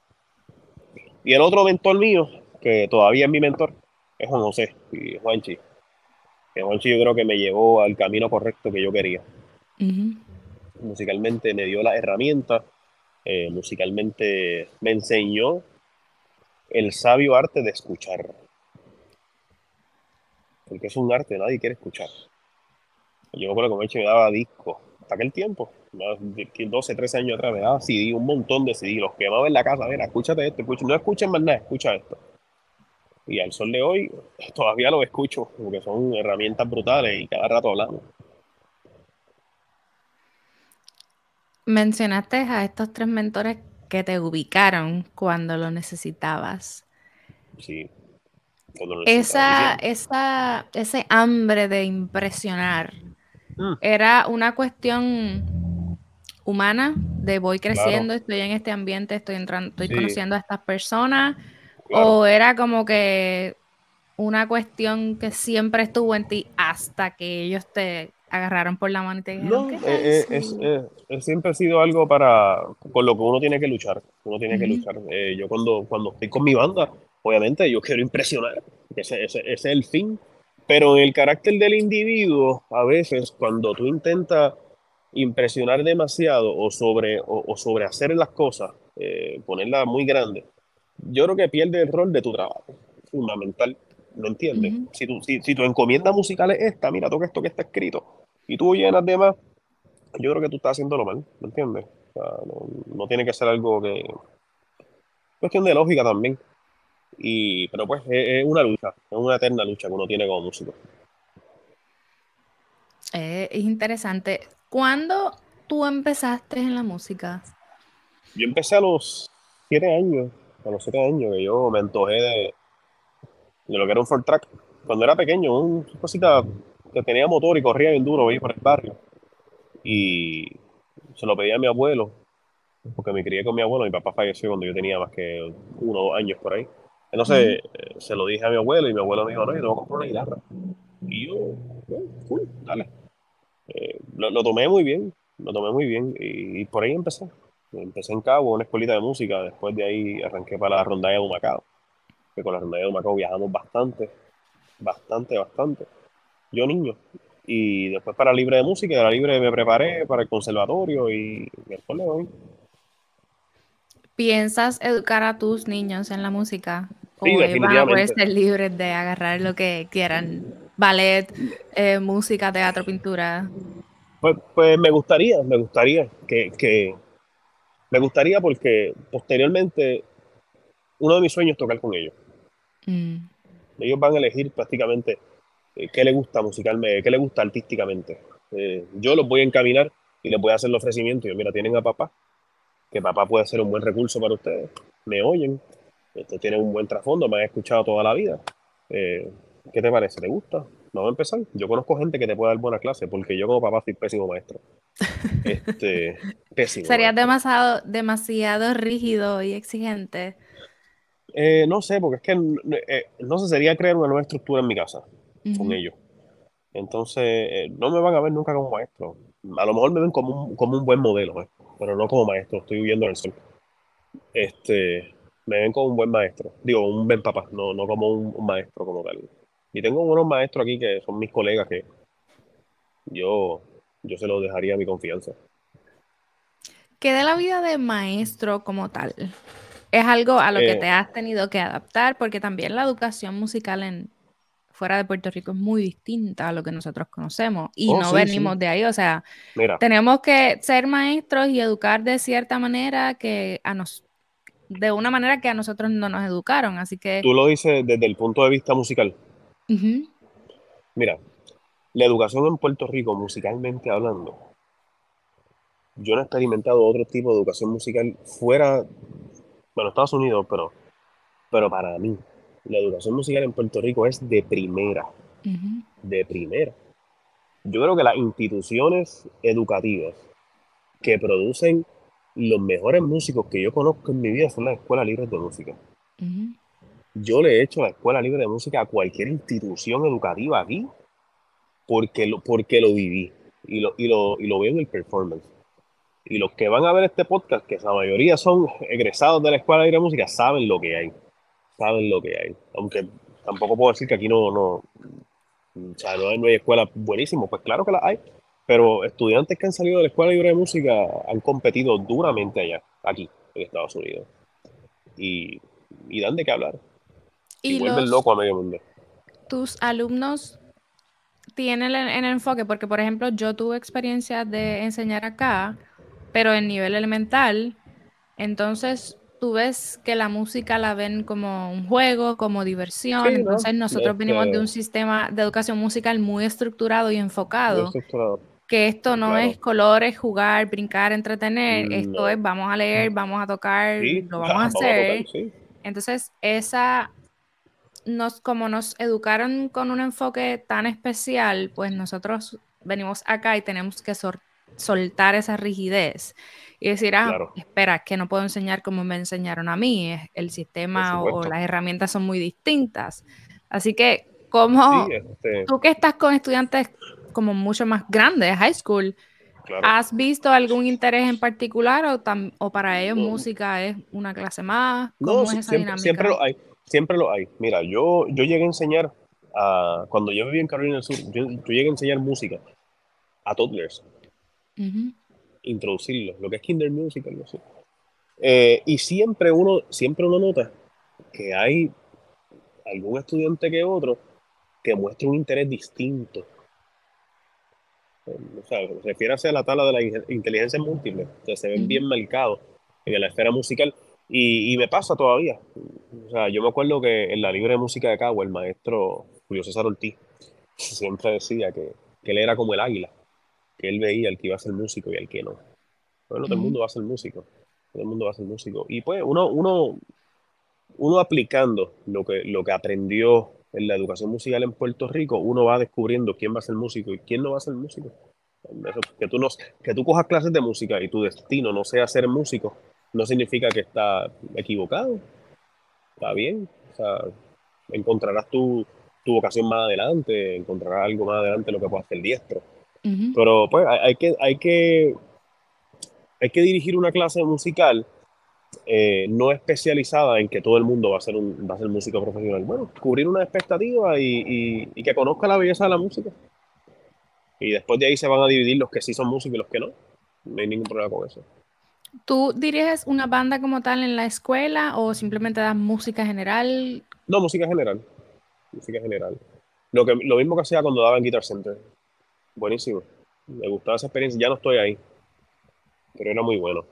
Y el otro mentor mío, que todavía es mi mentor, es Juan José y Juanchi. Que Juanchi yo creo que me llevó al camino correcto que yo quería. Ujú. Musicalmente me dio las herramientas, eh, musicalmente me enseñó el sabio arte de escuchar. Porque es un arte, nadie quiere escuchar. Yo me acuerdo que Juanchi me daba discos, hasta aquel tiempo, más de 12, 13 años atrás, me daba CD, un montón de CD, los quemaba en la casa, mira, escúchate esto, escucha, no escuchen más nada, escucha esto. Y al sol de hoy todavía lo escucho, porque son herramientas brutales y cada rato hablamos. Mencionaste a estos tres mentores que te ubicaron cuando lo necesitabas. Sí. Cuando lo necesitaba. Esa, esa, ese hambre de impresionar Mm, era una cuestión humana de voy Claro. creciendo, estoy en este ambiente, estoy entrando, estoy Sí. conociendo a estas personas, claro. o era como que una cuestión que siempre estuvo en ti hasta que ellos te agarraron por la mano y te dijeron No, ¿qué eh, eh, si-?" es, eh, es siempre ha sido algo para con lo que uno tiene que luchar. Uno tiene que Ujú. luchar. Eh, yo cuando, cuando estoy con mi banda, obviamente yo quiero impresionar. Ese, ese- ese es el fin. Pero en el carácter del individuo, a veces cuando tú intentas impresionar demasiado o sobre o, o sobrehacer las cosas, eh, ponerlas muy grandes, yo creo que pierde el rol de tu trabajo. Fundamental. ¿No entiendes? Si, tu, si, si tu encomienda musical es esta, mira, toca esto que está escrito, y tú llenas de más, yo creo que tú estás haciéndolo mal, ¿me entiendes? O sea, no, no tiene que ser algo que... Cuestión de lógica también. Y, pero pues es, es una lucha, es una eterna lucha que uno tiene como músico. Eh, es interesante. ¿Cuándo tú empezaste en la música? Yo empecé a los siete años, a los siete años que yo me antojé de, de lo que era un Ford Track. Cuando era pequeño, una cosita que tenía motor y corría bien duro ahí por el barrio. Y se lo pedí a mi abuelo, porque me crié con mi abuelo. Mi papá falleció cuando yo tenía más que uno o dos años por ahí. Entonces eh, se lo dije a mi abuelo y mi abuelo me dijo, no, yo tengo que comprar una guitarra. Y yo, bueno, cool, dale. Eh, lo, lo tomé muy bien, lo tomé muy bien y, y por ahí empecé. Empecé en Cabo, una escuelita de música, después de ahí arranqué para la rondalla de Humacao, que con la rondalla de Humacao viajamos bastante, bastante, bastante. Yo niño. Y después para Libre de Música, de la Libre me preparé para el conservatorio y después le doy. ¿Piensas educar a tus niños en la música? ¿O Sí, ellos van a poder ser libres de agarrar lo que quieran? Ballet, eh, música, teatro, pintura. Pues, pues me gustaría, me gustaría que, que- me gustaría porque posteriormente uno de mis sueños es tocar con ellos. Mm, Ellos van a elegir prácticamente eh, qué les gusta musicalmente, qué les gusta artísticamente. Eh, yo los voy a encaminar y les voy a hacer el ofrecimiento. Yo, mira, tienen a papá, que papá puede ser un buen recurso para ustedes. Me oyen, este, tienen un buen trasfondo, me han escuchado toda la vida. Eh, ¿Qué te parece? ¿Te gusta? Vamos a empezar. Yo conozco gente que te puede dar buena clase, porque yo como papá soy pésimo maestro. *laughs* Este, pésimo. Serías demasiado, demasiado rígido y exigente. Eh, no sé, porque es que eh, no sé, sería crear una nueva estructura en mi casa con ellos. Entonces, eh, no me van a ver nunca como maestro. A lo mejor me ven como un, como un buen modelo, eh, pero no como maestro. Estoy huyendo del sol. Este, me ven como un buen maestro. Digo, un buen papá, no, no como un, un maestro como tal. Y tengo unos maestros aquí que son mis colegas que yo, yo se los dejaría mi confianza. ¿Qué de la vida de maestro como tal? Es algo a lo que Eh, te has tenido que adaptar, porque también la educación musical en fuera de Puerto Rico es muy distinta a lo que nosotros conocemos y Oh, no sí, venimos sí. de ahí. O sea, Mira, tenemos que ser maestros y educar de cierta manera que a nos, de una manera que a nosotros no nos educaron. Así que, tú lo dices desde el punto de vista musical. Mira, la educación en Puerto Rico, musicalmente hablando, yo no he experimentado otro tipo de educación musical fuera bueno, Estados Unidos, pero, pero para mí, la educación musical en Puerto Rico es de primera, de primera. Yo creo que las instituciones educativas que producen los mejores músicos que yo conozco en mi vida son las escuelas libres de música. Yo le he hecho la escuela libre de música a cualquier institución educativa aquí porque lo, porque lo viví y lo, y, lo, y lo veo en el performance. Y los que van a ver este podcast, que la mayoría son egresados de la escuela libre de música, saben lo que hay. Saben lo que hay. Aunque tampoco puedo decir que aquí no, no, o sea, no hay, no hay escuelas buenísimas, pues claro que las hay, pero estudiantes que han salido de la Escuela Libre de Música han competido duramente allá, aquí, en Estados Unidos. Y, y dan de qué hablar. Y, vuelven loco a medio mundo. Tus alumnos tienen el, el enfoque, porque por ejemplo yo tuve experiencia de enseñar acá, pero en nivel elemental, entonces tú ves que la música la ven como un juego, como diversión. Entonces nosotros venimos de un sistema de educación musical muy estructurado y enfocado. Que esto no es colores, jugar, brincar, entretener. Esto es vamos a leer, vamos a tocar, lo vamos a hacer. Entonces, esa nos, como nos educaron con un enfoque tan especial, pues nosotros venimos acá y tenemos que soltar esa rigidez y decir, ah, espera, que no puedo enseñar como me enseñaron a mí, el sistema o, las herramientas son muy distintas. Así que, como este tú que estás con estudiantes como mucho más grandes, high school, ¿has visto algún interés en particular o, o para ellos música es una clase más? ¿Cómo es esa siempre, dinámica? Siempre lo hay, siempre lo hay. Mira, yo, yo llegué a enseñar, a, cuando yo viví en Carolina del Sur, yo, llegué a enseñar música a toddlers introducirlo, lo que es Kinder Music, algo así. Eh, y siempre uno, siempre uno nota que hay algún estudiante que otro que muestra un interés distinto. O sea, refiere a la tabla de la inteligencia múltiple, que se ven bien marcados en la esfera musical. Y, me pasa todavía. O sea, yo me acuerdo que en la libre de música de Cabo, el maestro Julio César Ortiz *laughs* siempre decía que, que él era como el águila que él veía el que iba a ser músico y el que no. Bueno, todo el mundo va a ser músico. Todo el mundo va a ser músico. Y pues uno, uno, uno aplicando lo que, lo que aprendió en la educación musical en Puerto Rico, uno va descubriendo quién va a ser músico y quién no va a ser músico. que, tú no, que tú cojas clases de música y tu destino no sea ser músico, no significa que está equivocado. Está bien. O sea, encontrarás tu, tu vocación más adelante, encontrarás algo más adelante lo que pueda hacer diestro. Pero pues hay, que, hay, que, hay que dirigir una clase musical eh, no especializada en que todo el mundo va a ser, un, va a ser músico profesional. Bueno, cubrir una expectativa y, y, que conozca la belleza de la música. Y después de ahí se van a dividir los que sí son músicos y los que no. No hay ningún problema con eso. ¿Tú diriges una banda como tal en la escuela o simplemente das música general? No, música general. Música general. Lo, que, lo mismo que hacía cuando daba en Guitar Center buenísimo. Me gustaba esa experiencia. Ya no estoy ahí, pero era muy bueno.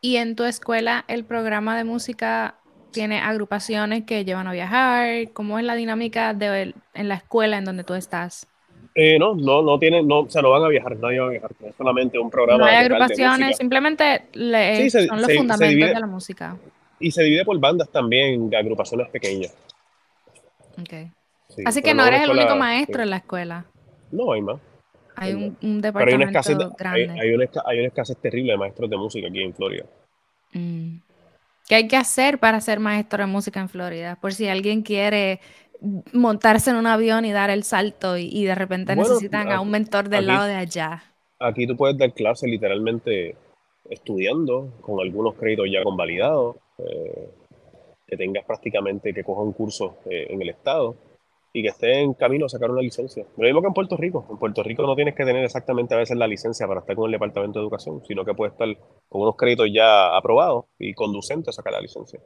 ¿Y en tu escuela el programa de música tiene agrupaciones que llevan a viajar? ¿Cómo es la dinámica de, en la escuela en donde tú estás? Eh, no, no, no tienen, no, o sea, no van a viajar, nadie va a viajar, es solamente un programa. No hay agrupaciones, simplemente son los fundamentos de la música. Y se divide por bandas también, agrupaciones pequeñas. Okay. Así que no eres el único maestro en la escuela. No, hay más. Hay un, departamento grande. Hay, una escasez, terrible de maestros de música aquí en Florida. Mm. ¿Qué hay que hacer para ser maestro de música en Florida? Por si alguien quiere montarse en un avión y dar el salto y, de repente necesitan a un mentor del lado de allá. Aquí tú puedes dar clases literalmente estudiando, con algunos créditos ya convalidados, eh, que tengas prácticamente que coja un curso eh, en el estado y que esté en camino a sacar una licencia. Lo mismo que en Puerto Rico. En Puerto Rico no tienes que tener exactamente a veces la licencia para estar con el Departamento de Educación, sino que puedes estar con unos créditos ya aprobados y conducentes a sacar la licencia.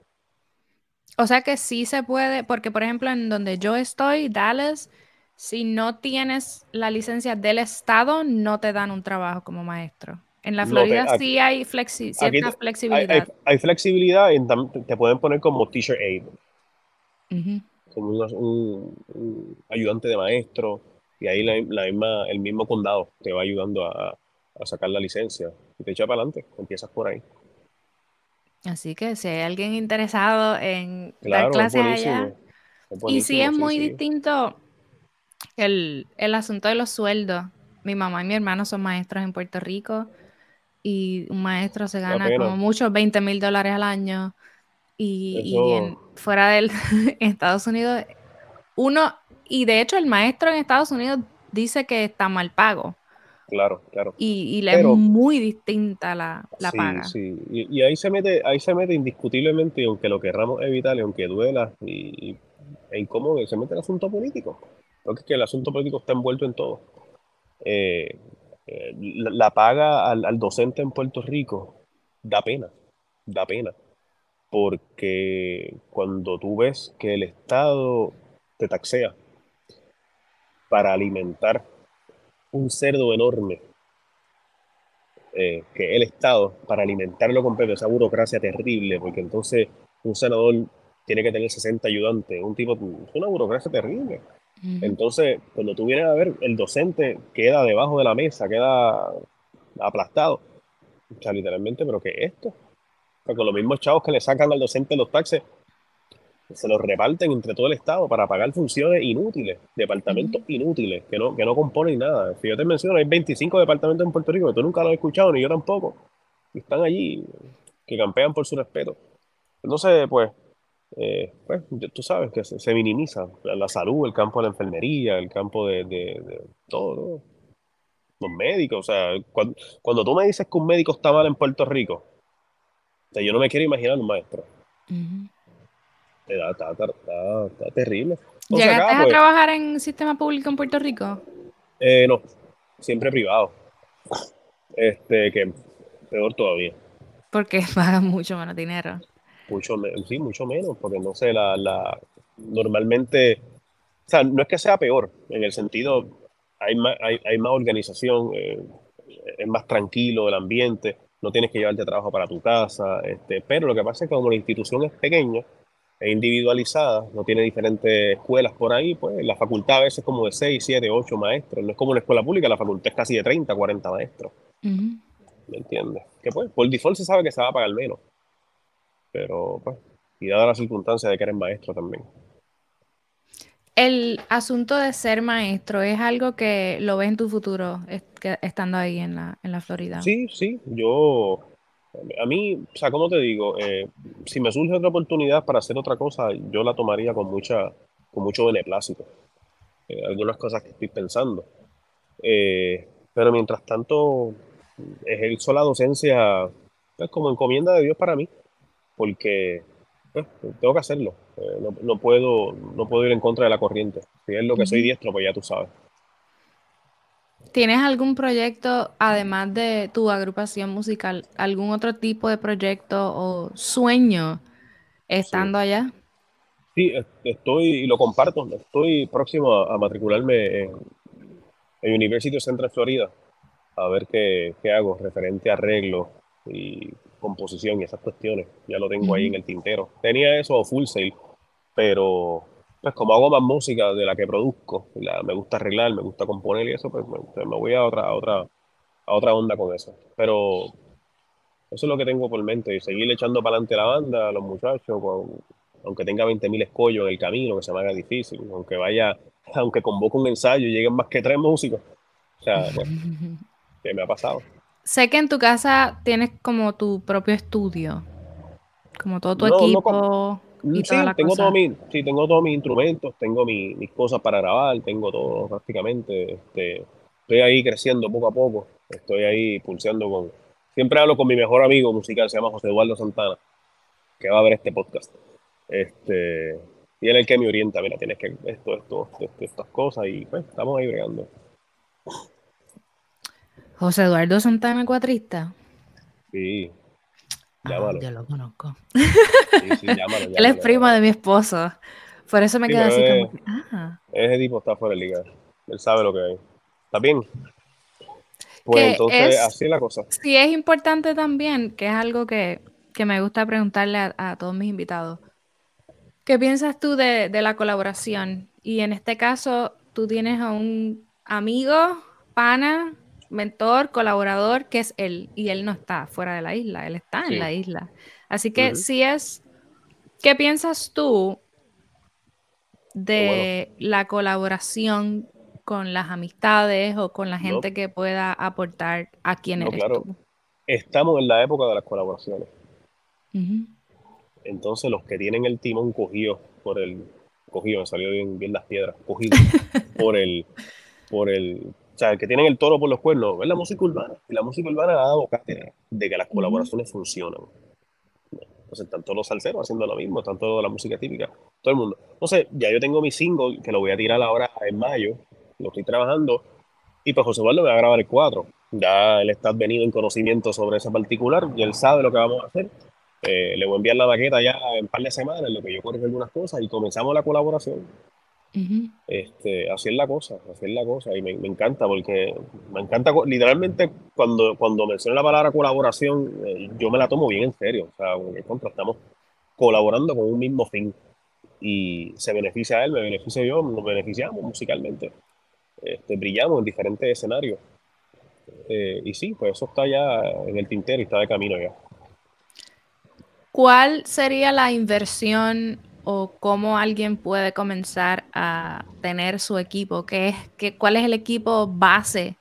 O sea que sí se puede, porque por ejemplo en donde yo estoy, Dallas, si no tienes la licencia del Estado, no te dan un trabajo como maestro. En la Florida sí hay cierta flexibilidad. Hay, flexibilidad, en, te pueden poner como teacher aid como un, ayudante de maestro, y ahí la, misma, el mismo condado te va ayudando a, sacar la licencia y te echa para adelante, empiezas por ahí. Así que si hay alguien interesado en dar clases allá. y sí es muy distinto el, asunto de los sueldos. Mi mamá y mi hermano son maestros en Puerto Rico y un maestro se gana como mucho 20 mil dólares al año. Y, fuera del *laughs* Estados Unidos, uno, y de hecho el maestro en Estados Unidos dice que está mal pago. Claro, claro. Y, le es muy distinta la, la paga. Sí, y, y, ahí se mete, ahí se mete indiscutiblemente, aunque lo querramos evitar, y aunque duela y, e incómodo, se mete el asunto político. Porque es que el asunto político está envuelto en todo. Eh, eh, la, paga al, al, docente en Puerto Rico da pena, da pena. Porque cuando tú ves que el Estado te taxea para alimentar un cerdo enorme eh, que el Estado, para alimentarlo completo, esa burocracia terrible, porque entonces un senador tiene que tener 60 ayudantes, un tipo, es una burocracia terrible. Entonces, cuando tú vienes a ver, el docente queda debajo de la mesa, queda aplastado. O sea, literalmente, ¿pero qué es esto? con los mismos chavos que le sacan al docente los taxes, se los reparten entre todo el Estado para pagar funciones inútiles, departamentos inútiles, que no, que no componen nada. Si yo te menciono, hay 25 departamentos en Puerto Rico que tú nunca lo has escuchado, ni yo tampoco. Y están allí, que campean por su respeto. Entonces, pues, eh, pues tú sabes que se, minimiza la salud, el campo de la enfermería, el campo de, todo, los médicos. O sea, cuando, tú me dices que un médico está mal en Puerto Rico, yo no me quiero imaginar un maestro. Está, terrible. ¿Llegaste a pues, trabajar en sistema público en Puerto Rico? Eh, no, siempre privado. Este, que peor todavía. Porque *laughs* pagan mucho menos dinero. Mucho, sí, mucho menos, porque no sé, la, la, normalmente, o sea, no es que sea peor, en el sentido, hay más, hay, hay más organización, eh, es más tranquilo el ambiente, no tienes que llevarte trabajo para tu casa, este, pero lo que pasa es que como la institución es pequeña, es individualizada, no tiene diferentes escuelas por ahí, pues la facultad a veces es como de 6, 7, 8 maestros, no es como una escuela pública, la facultad es casi de 30, 40 maestros. ¿Me entiendes? Que pues, por default se sabe que se va a pagar menos, pero pues, y dada la circunstancia de que eres maestro también. El asunto de ser maestro es algo que lo ves en tu futuro, estando ahí en la, en la Florida. Sí, sí, yo a mí, o sea, ¿cómo te digo? Eh, si me surge otra oportunidad para hacer otra cosa, yo la tomaría con, mucha, con mucho beneplácito. Eh, algunas cosas que estoy pensando. Eh, pero mientras tanto, ejerzo la docencia pues, como encomienda de Dios para mí, porque pues, tengo que hacerlo. No, no, puedo, no puedo ir en contra de la corriente. Si es lo que soy diestro, pues ya tú sabes. ¿Tienes algún proyecto, además de tu agrupación musical, algún otro tipo de proyecto o sueño estando allá? Sí, estoy, y lo comparto, estoy próximo a, matricularme en, University of Central Florida, a ver qué, hago referente a arreglo y composición y esas cuestiones. Ya lo tengo ahí en el tintero. Tenía eso full sale, pero pues como hago más música de la que produzco, me gusta arreglar, me gusta componer y eso, pues me, voy a otra, a otra, a otra onda con eso. Pero eso es lo que tengo por mente, y seguir echando para adelante la banda, a los muchachos, aunque tenga 20.000 escollos en el camino, que se me haga difícil, aunque vaya, *laughs* aunque convoque un ensayo y lleguen más que tres músicos. O sea, *laughs* pues, ¿qué me ha pasado? Sé que en tu casa tienes como tu propio estudio, como todo tu equipo. Mm, sí, tengo todo mi, sí, tengo todos mis instrumentos, tengo mis cosas para grabar, tengo todo prácticamente. Este, estoy ahí creciendo poco a poco, estoy ahí pulseando con... Siempre hablo con mi mejor amigo musical, se llama José Eduardo Santana, que va a ver este podcast. Este, y él es el que me orienta, mira, tienes que esto, esto, esto, estas cosas y pues estamos ahí bregando. José Eduardo Santana, cuatrista. Sí, Ah, yo lo conozco. *laughs* Él es primo de mi esposo. Por eso me queda así como ah. Ese tipo está fuera de liga. Él sabe lo que hay. ¿Está bien? Pues entonces, así es la cosa. Sí, es importante también, que es algo que, me gusta preguntarle a, todos mis invitados. ¿Qué piensas tú de, de la colaboración? Y en este caso, tú tienes a un amigo, pana, mentor, colaborador, que es él, y él no está fuera de la isla, él está en la isla. Así que si es, ¿qué piensas tú de la colaboración con las amistades o con la gente que pueda aportar a quien eres claro. tú? Estamos en la época de las colaboraciones. Entonces los que tienen el timón cogido por el cogido, me salió bien, bien las piedras, cogido *laughs* por el por el o sea, que tienen el toro por los cuernos, es la música urbana. Y la música urbana ha dado cátedra de que las colaboraciones funcionan. Entonces, todos los salseros haciendo lo mismo, toda la música típica, todo el mundo. Entonces, ya yo tengo mi single, que lo voy a tirar ahora en mayo, lo estoy trabajando, y pues José Eduardo me va a grabar el 4. Ya él está venido en conocimiento sobre ese particular, y él sabe lo que vamos a hacer. Eh, le voy a enviar la maqueta ya en un par de semanas, en lo que yo corrijo algunas cosas, y comenzamos la colaboración este, así es la cosa, así es la cosa. Y me, encanta porque me encanta, literalmente, cuando, cuando menciono la palabra colaboración, eh, yo me la tomo bien en serio. O sea, contra, estamos colaborando con un mismo fin. Y se beneficia a él, me beneficia yo, nos beneficiamos musicalmente. Este, brillamos en diferentes escenarios. Eh, y sí, pues eso está ya en el tintero y está de camino ya. ¿Cuál sería la inversión o cómo alguien puede comenzar a tener su equipo? ¿Qué es, qué, ¿Cuál es el equipo base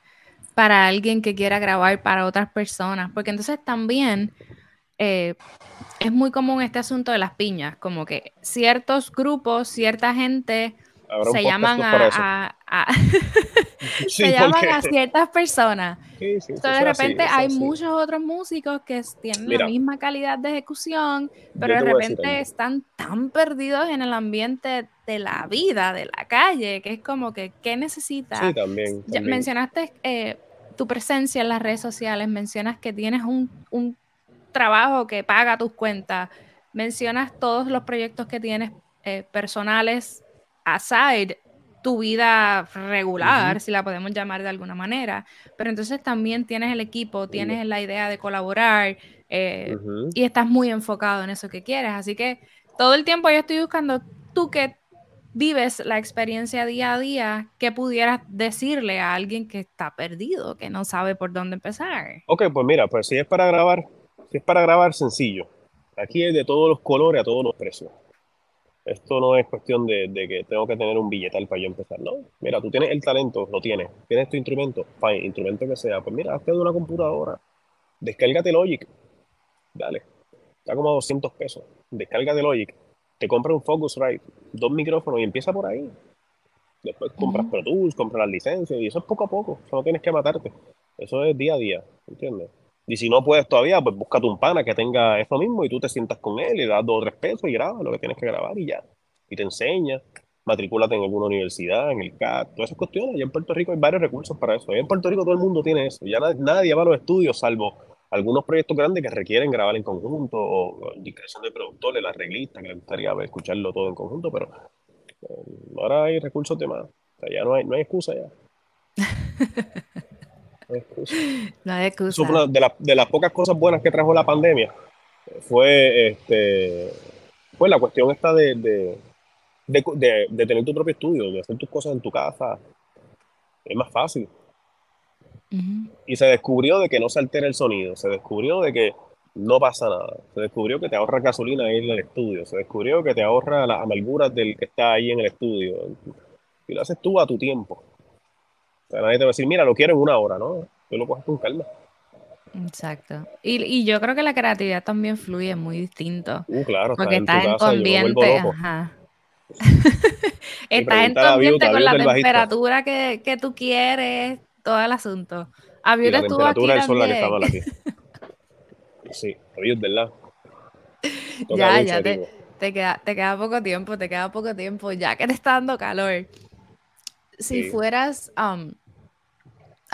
para alguien que quiera grabar para otras personas? Porque entonces también eh, es muy común este asunto de las piñas, como que ciertos grupos, cierta gente se llaman a, *laughs* se llaman a ciertas personas. Entonces, de repente hay muchos otros músicos que tienen la misma calidad de ejecución, pero de repente están tan perdidos en el ambiente de la vida, de la calle, que es como que, ¿qué necesitas? Sí, también. Mencionaste eh, tu presencia en las redes sociales, mencionas que tienes un, un trabajo que paga tus cuentas, mencionas todos los proyectos que tienes eh, personales aside tu vida regular, si la podemos llamar de alguna manera, pero entonces también tienes el equipo, tienes la idea de colaborar eh, y estás muy enfocado en eso que quieres. Así que todo el tiempo yo estoy buscando tú que vives la experiencia día a día, que pudieras decirle a alguien que está perdido, que no sabe por dónde empezar. Ok, pues mira, pues si es para grabar, si es para grabar sencillo, aquí es de todos los colores a todos los precios. Esto no es cuestión de, que tengo que tener un billetal para yo empezar. No, mira, tú tienes el talento, lo tienes. Tienes tu instrumento, fine, instrumento que sea. Pues mira, hazte de una computadora. Descárgate Logic. Dale. Está como a 200 pesos. Descárgate Logic. Te compra un Focusrite, dos micrófonos y empieza por ahí. Después compras Pro Tools, compras las licencias y eso es poco a poco. Eso no tienes que matarte. Eso es día a día. ¿Entiendes? Y si no puedes todavía, pues búscate un pana que tenga eso mismo y tú te sientas con él y le das dos o tres pesos y grabas lo que tienes que grabar y ya. Y te enseña, matricúlate en alguna universidad, en el CAT, todas esas cuestiones. Y en Puerto Rico hay varios recursos para eso. en Puerto Rico todo el mundo tiene eso. Ya nadie, va a los estudios, salvo algunos proyectos grandes que requieren grabar en conjunto o, indicación de productores, las reglistas, que les gustaría escucharlo todo en conjunto, pero eh, ahora hay recursos de más. O sea, ya no hay, no hay excusa ya. *laughs* de, las pocas cosas buenas que trajo la pandemia fue este pues la cuestión esta de, de, tener tu propio estudio, de hacer tus cosas en tu casa. Es más fácil. Y se descubrió de que no se altera el sonido, se descubrió de que no pasa nada, se descubrió que te ahorra gasolina ir al estudio, se descubrió que te ahorra las amarguras del que está ahí en el estudio. Y lo haces tú a tu tiempo nadie te va a decir, mira, lo quiero en una hora, ¿no? Tú lo coges con calma. Exacto. Y, y, yo creo que la creatividad también fluye muy distinto. Uh, claro, porque *laughs* estás en, tu ambiente. Ajá. estás en tu ambiente con la temperatura que, que, tú quieres, todo el asunto. Avión la estuvo aquí. La sol la que estaba aquí. *laughs* sí, Avión, ¿verdad? ya, ya te, te, queda, te queda poco tiempo, te queda poco tiempo, ya que te está dando calor si fueras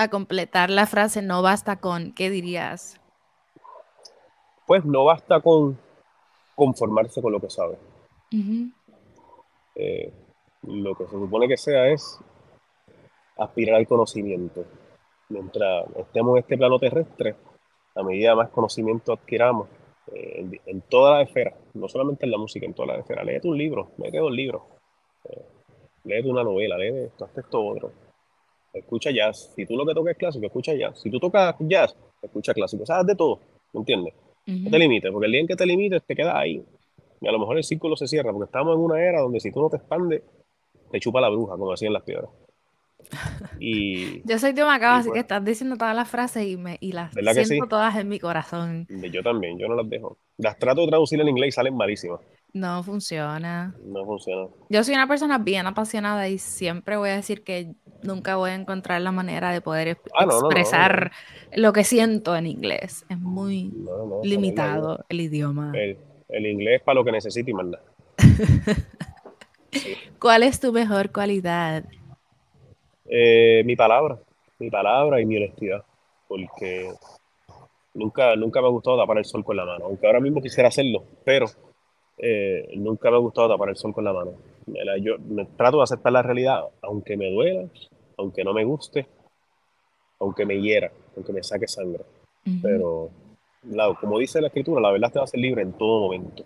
a completar la frase no basta con, ¿qué dirías? Pues no basta con conformarse con lo que sabe. Eh, lo que se supone que sea es aspirar al conocimiento. Mientras estemos en este plano terrestre, a medida más conocimiento adquiramos eh, en, toda la esfera, no solamente en la música, en toda la esfera. Léete un libro, léete dos libros. Eh, léete una novela, lee esto, haz esto otro. Escucha jazz. Si tú lo que tocas es clásico, escucha jazz. Si tú tocas jazz, escucha clásico. Sabes de todo, ¿me entiendes? No te limites, porque el día en que te limites te quedas ahí. Y a lo mejor el círculo se cierra, porque estamos en una era donde si tú no te expandes, te chupa la bruja, como decían las piedras. *laughs* Y, yo soy de Macao, así que pues estás diciendo todas las frases y, me, y las siento todas en mi corazón. Yo también, yo no las dejo. Las trato de traducir en inglés y salen malísimas. No funciona. No funciona. Yo soy una persona bien apasionada y siempre voy a decir que nunca voy a encontrar la manera de poder ah, expresar lo que siento en inglés. Es muy limitado el idioma. El, inglés es para lo que necesita y manda. *laughs* ¿Cuál es tu mejor cualidad? Eh, mi palabra, mi palabra y mi honestidad, porque nunca, nunca me ha gustado tapar el sol con la mano, aunque ahora mismo quisiera hacerlo, pero eh, nunca me ha gustado tapar el sol con la mano. Yo trato de aceptar la realidad, aunque me duela, aunque no me guste, aunque me hiera, aunque me saque sangre. Pero, como dice la escritura, la verdad te va a hacer libre en todo momento.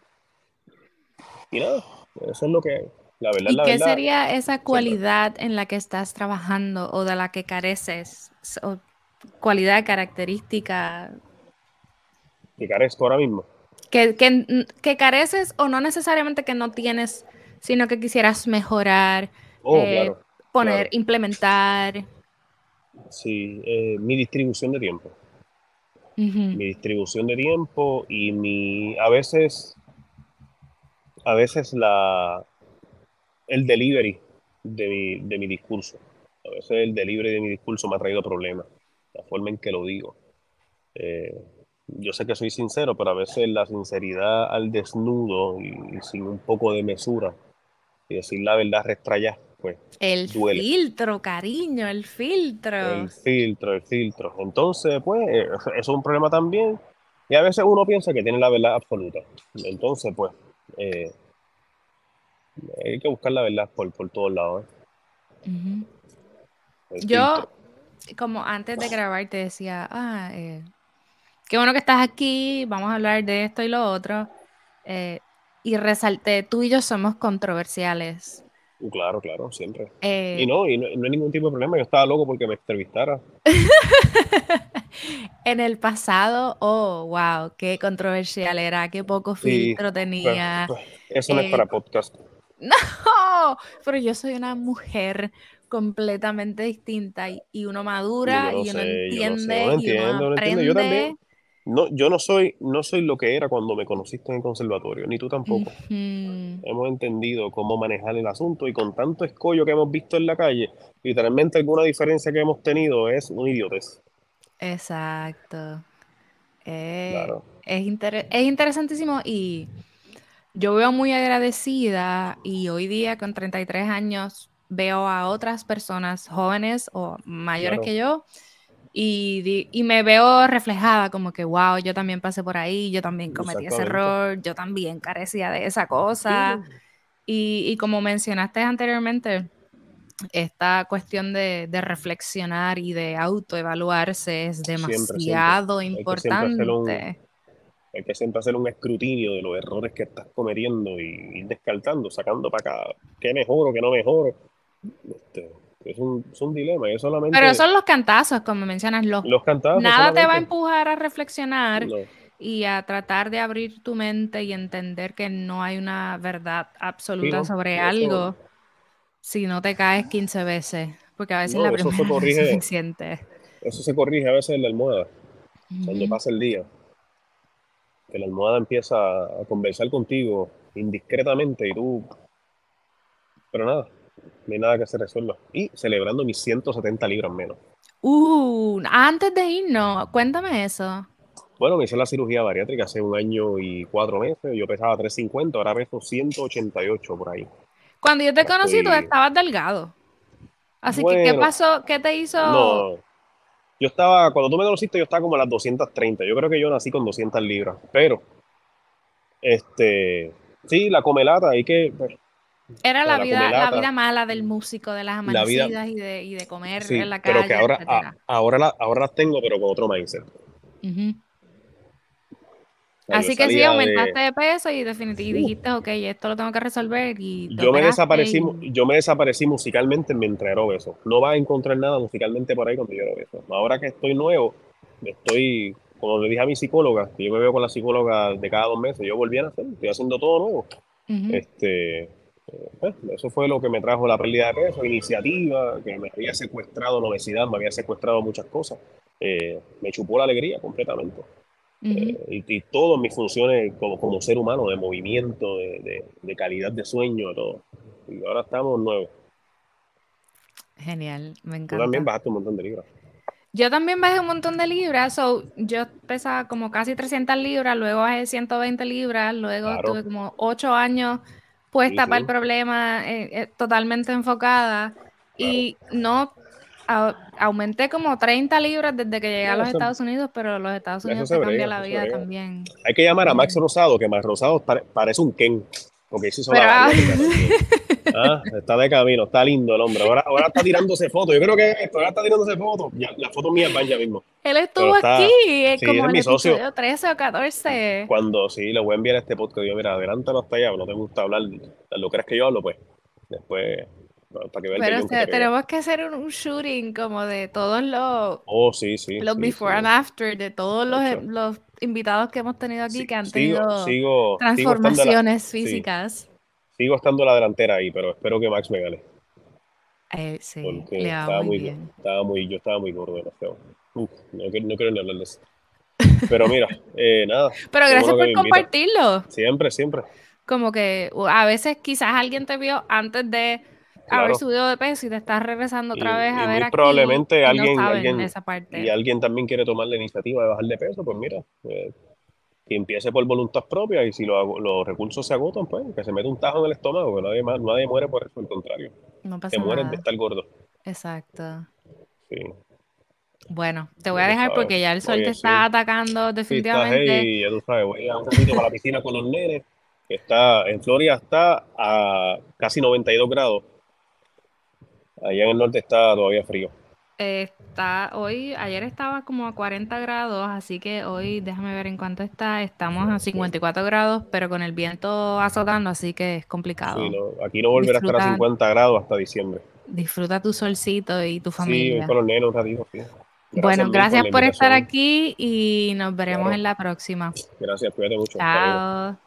Y nada, eso es lo que la verdad, ¿Y qué sería esa cualidad en la que estás trabajando o de la que careces? O cualidad, característica. Que carezco ahora mismo. Que, que, careces o no necesariamente que no tienes, sino que quisieras mejorar, oh, eh, poner, implementar. Sí, eh, mi distribución de tiempo. Mi distribución de tiempo y mi, a veces, a veces la, el delivery de mi, de mi discurso. A veces el delivery de mi discurso me ha traído problemas, la forma en que lo digo. Eh, yo sé que soy sincero, pero a veces la sinceridad al desnudo y, sin un poco de mesura y decir la verdad restraya, pues. El filtro, cariño, el filtro. El filtro, el filtro. Entonces, pues, eso es un problema también. Y a veces uno piensa que tiene la verdad absoluta. Entonces, pues, eh, hay que buscar la verdad por, por todos lados. ¿eh? Yo, como antes de grabar, te decía, ah, eh, qué bueno que estás aquí, vamos a hablar de esto y lo otro. Eh, y resalté, tú y yo somos controversiales. Uh, claro, claro, siempre. y, no, y no, hay ningún tipo de problema, yo estaba loco porque me entrevistara. *laughs* en el pasado, oh, wow, qué controversial era, qué poco filtro pues, tenía. Pues, eso no es para podcast. *laughs* No, pero yo soy una mujer completamente distinta y, uno madura y uno entiende y uno aprende. Yo también. No, yo no soy, no soy lo que era cuando me conociste en el conservatorio, ni tú tampoco. Hemos entendido cómo manejar el asunto y con tanto escollo que hemos visto en la calle, literalmente alguna diferencia que hemos tenido es un idiotez. Exacto. Eh, es, es interesantísimo y yo veo muy agradecida y hoy día con 33 años veo a otras personas jóvenes o mayores que yo y, y, me veo reflejada como que, wow, yo también pasé por ahí, yo también cometí ese error, yo también carecía de esa cosa. Y, y, como mencionaste anteriormente, esta cuestión de, de reflexionar y de autoevaluarse es demasiado importante hay que siempre hacer un escrutinio de los errores que estás cometiendo y ir descartando, sacando para acá qué mejoro, qué no mejoro. Este, es, un, es un dilema. Es solamente... Pero son los cantazos, como mencionas. Los, los cantazos. Nada te va a empujar a reflexionar y a tratar de abrir tu mente y entender que no hay una verdad absoluta sobre algo si no te caes 15 veces. Porque a veces la primera *laughs* es suficiente. Eso se corrige a veces en la almohada, cuando pasa el día que la almohada empieza a conversar contigo indiscretamente y tú... Pero nada, no hay nada que se resuelva. Y celebrando mis 170 libras menos. Uh, antes de irnos, cuéntame eso. Bueno, me hice la cirugía bariátrica hace un año y cuatro meses. Yo pesaba 350, ahora peso 188 por ahí. Cuando yo te conocí, tú estabas delgado. Así que, ¿qué pasó? ¿Qué te hizo? No, yo estaba, cuando tú me conociste, yo estaba como a las 230. Yo creo que yo nací con 200 libras. Pero, este, sí, la comelata, hay que. Era la, vida, la vida mala del músico, de las amanecidas y, de, y de comer en la calle. Pero que ahora, ahora, ahora las tengo, pero con otro mindset. Así que sí, aumentaste de... peso y definitivamente dijiste, ok, esto lo tengo que resolver. Y yo me, desaparecí, yo me desaparecí musicalmente mientras era obeso. No vas a encontrar nada musicalmente por ahí cuando yo era obeso. Ahora que estoy nuevo, estoy como le dije a mi psicóloga, que yo me veo con la psicóloga de cada dos meses, yo volví a hacer, estoy haciendo todo nuevo. este, eh, pues, eso fue lo que me trajo la pérdida de peso, iniciativa, que me había secuestrado la obesidad, me había secuestrado muchas cosas. Eh, me chupó la alegría completamente. Eh, y, y, todas mis funciones como, como ser humano, de movimiento, de, de, calidad de sueño, todo. Y ahora estamos nuevos. Genial, me encanta. Tú también bajaste un montón de libras. Yo también bajé un montón de libras, so, yo pesaba como casi 300 libras, luego bajé 120 libras, luego tuve como 8 años puesta para el problema, eh, eh, totalmente enfocada y no aumenté como 30 libras desde que llegué a los Estados Unidos, pero los Estados Unidos se cambia la vida también. Hay que llamar a Max Rosado, que Max Rosado parece un Ken. Porque hizo ah. Ah, está de camino, está lindo el hombre. Ahora, ahora está tirándose fotos. Yo creo que ahora está tirándose fotos. Ya, la foto mía van ya mismo. Él estuvo aquí, como en el episodio 13 o 14. Cuando sí, le voy a enviar este podcast. Yo, mira, adelántalo hasta allá, no te gusta hablar. Lo crees que yo hablo, pues. Después pero tenemos que hacer un, shooting como de todos los, oh, sí, sí, los before and after, de todos los, los, invitados que hemos tenido aquí que han tenido transformaciones físicas. Sigo estando en la delantera ahí, pero espero que Max me gane. Eh, sí, porque estaba muy, bien. Estaba muy, yo estaba muy gordo, no, no, quiero ni hablar de eso. *laughs* Pero mira, eh, nada. Pero gracias por compartirlo. Siempre, siempre. Como que a veces quizás alguien te vio antes de haber subido de peso y te estás regresando otra vez a ver aquí. Probablemente alguien, alguien esa parte. y alguien también quiere tomar la iniciativa de bajar de peso, pues mira, eh, que empiece por voluntad propia y si los recursos se agotan, pues que se mete un tajo en el estómago, que nadie, más, nadie muere por eso, al contrario. No pasa Te mueren de estar gordo. Exacto. Sí. Bueno, te voy a dejar porque ya el sol te está atacando definitivamente. Sí, ya tú sabes, voy a un poquito para la piscina con los nenes. está, en Florida está a casi 92 grados Allá en el norte está todavía frío hoy, ayer estaba como a 40 grados, así que hoy déjame ver en cuánto está. Estamos a 54 grados, pero con el viento azotando, así que es complicado. Aquí no volverá a estar a 50 grados hasta diciembre. Disfruta tu solcito y tu familia. Sí, con los nenos ratito. Bueno, gracias por, estar aquí y nos veremos en la próxima. Gracias, cuídate mucho. Chao.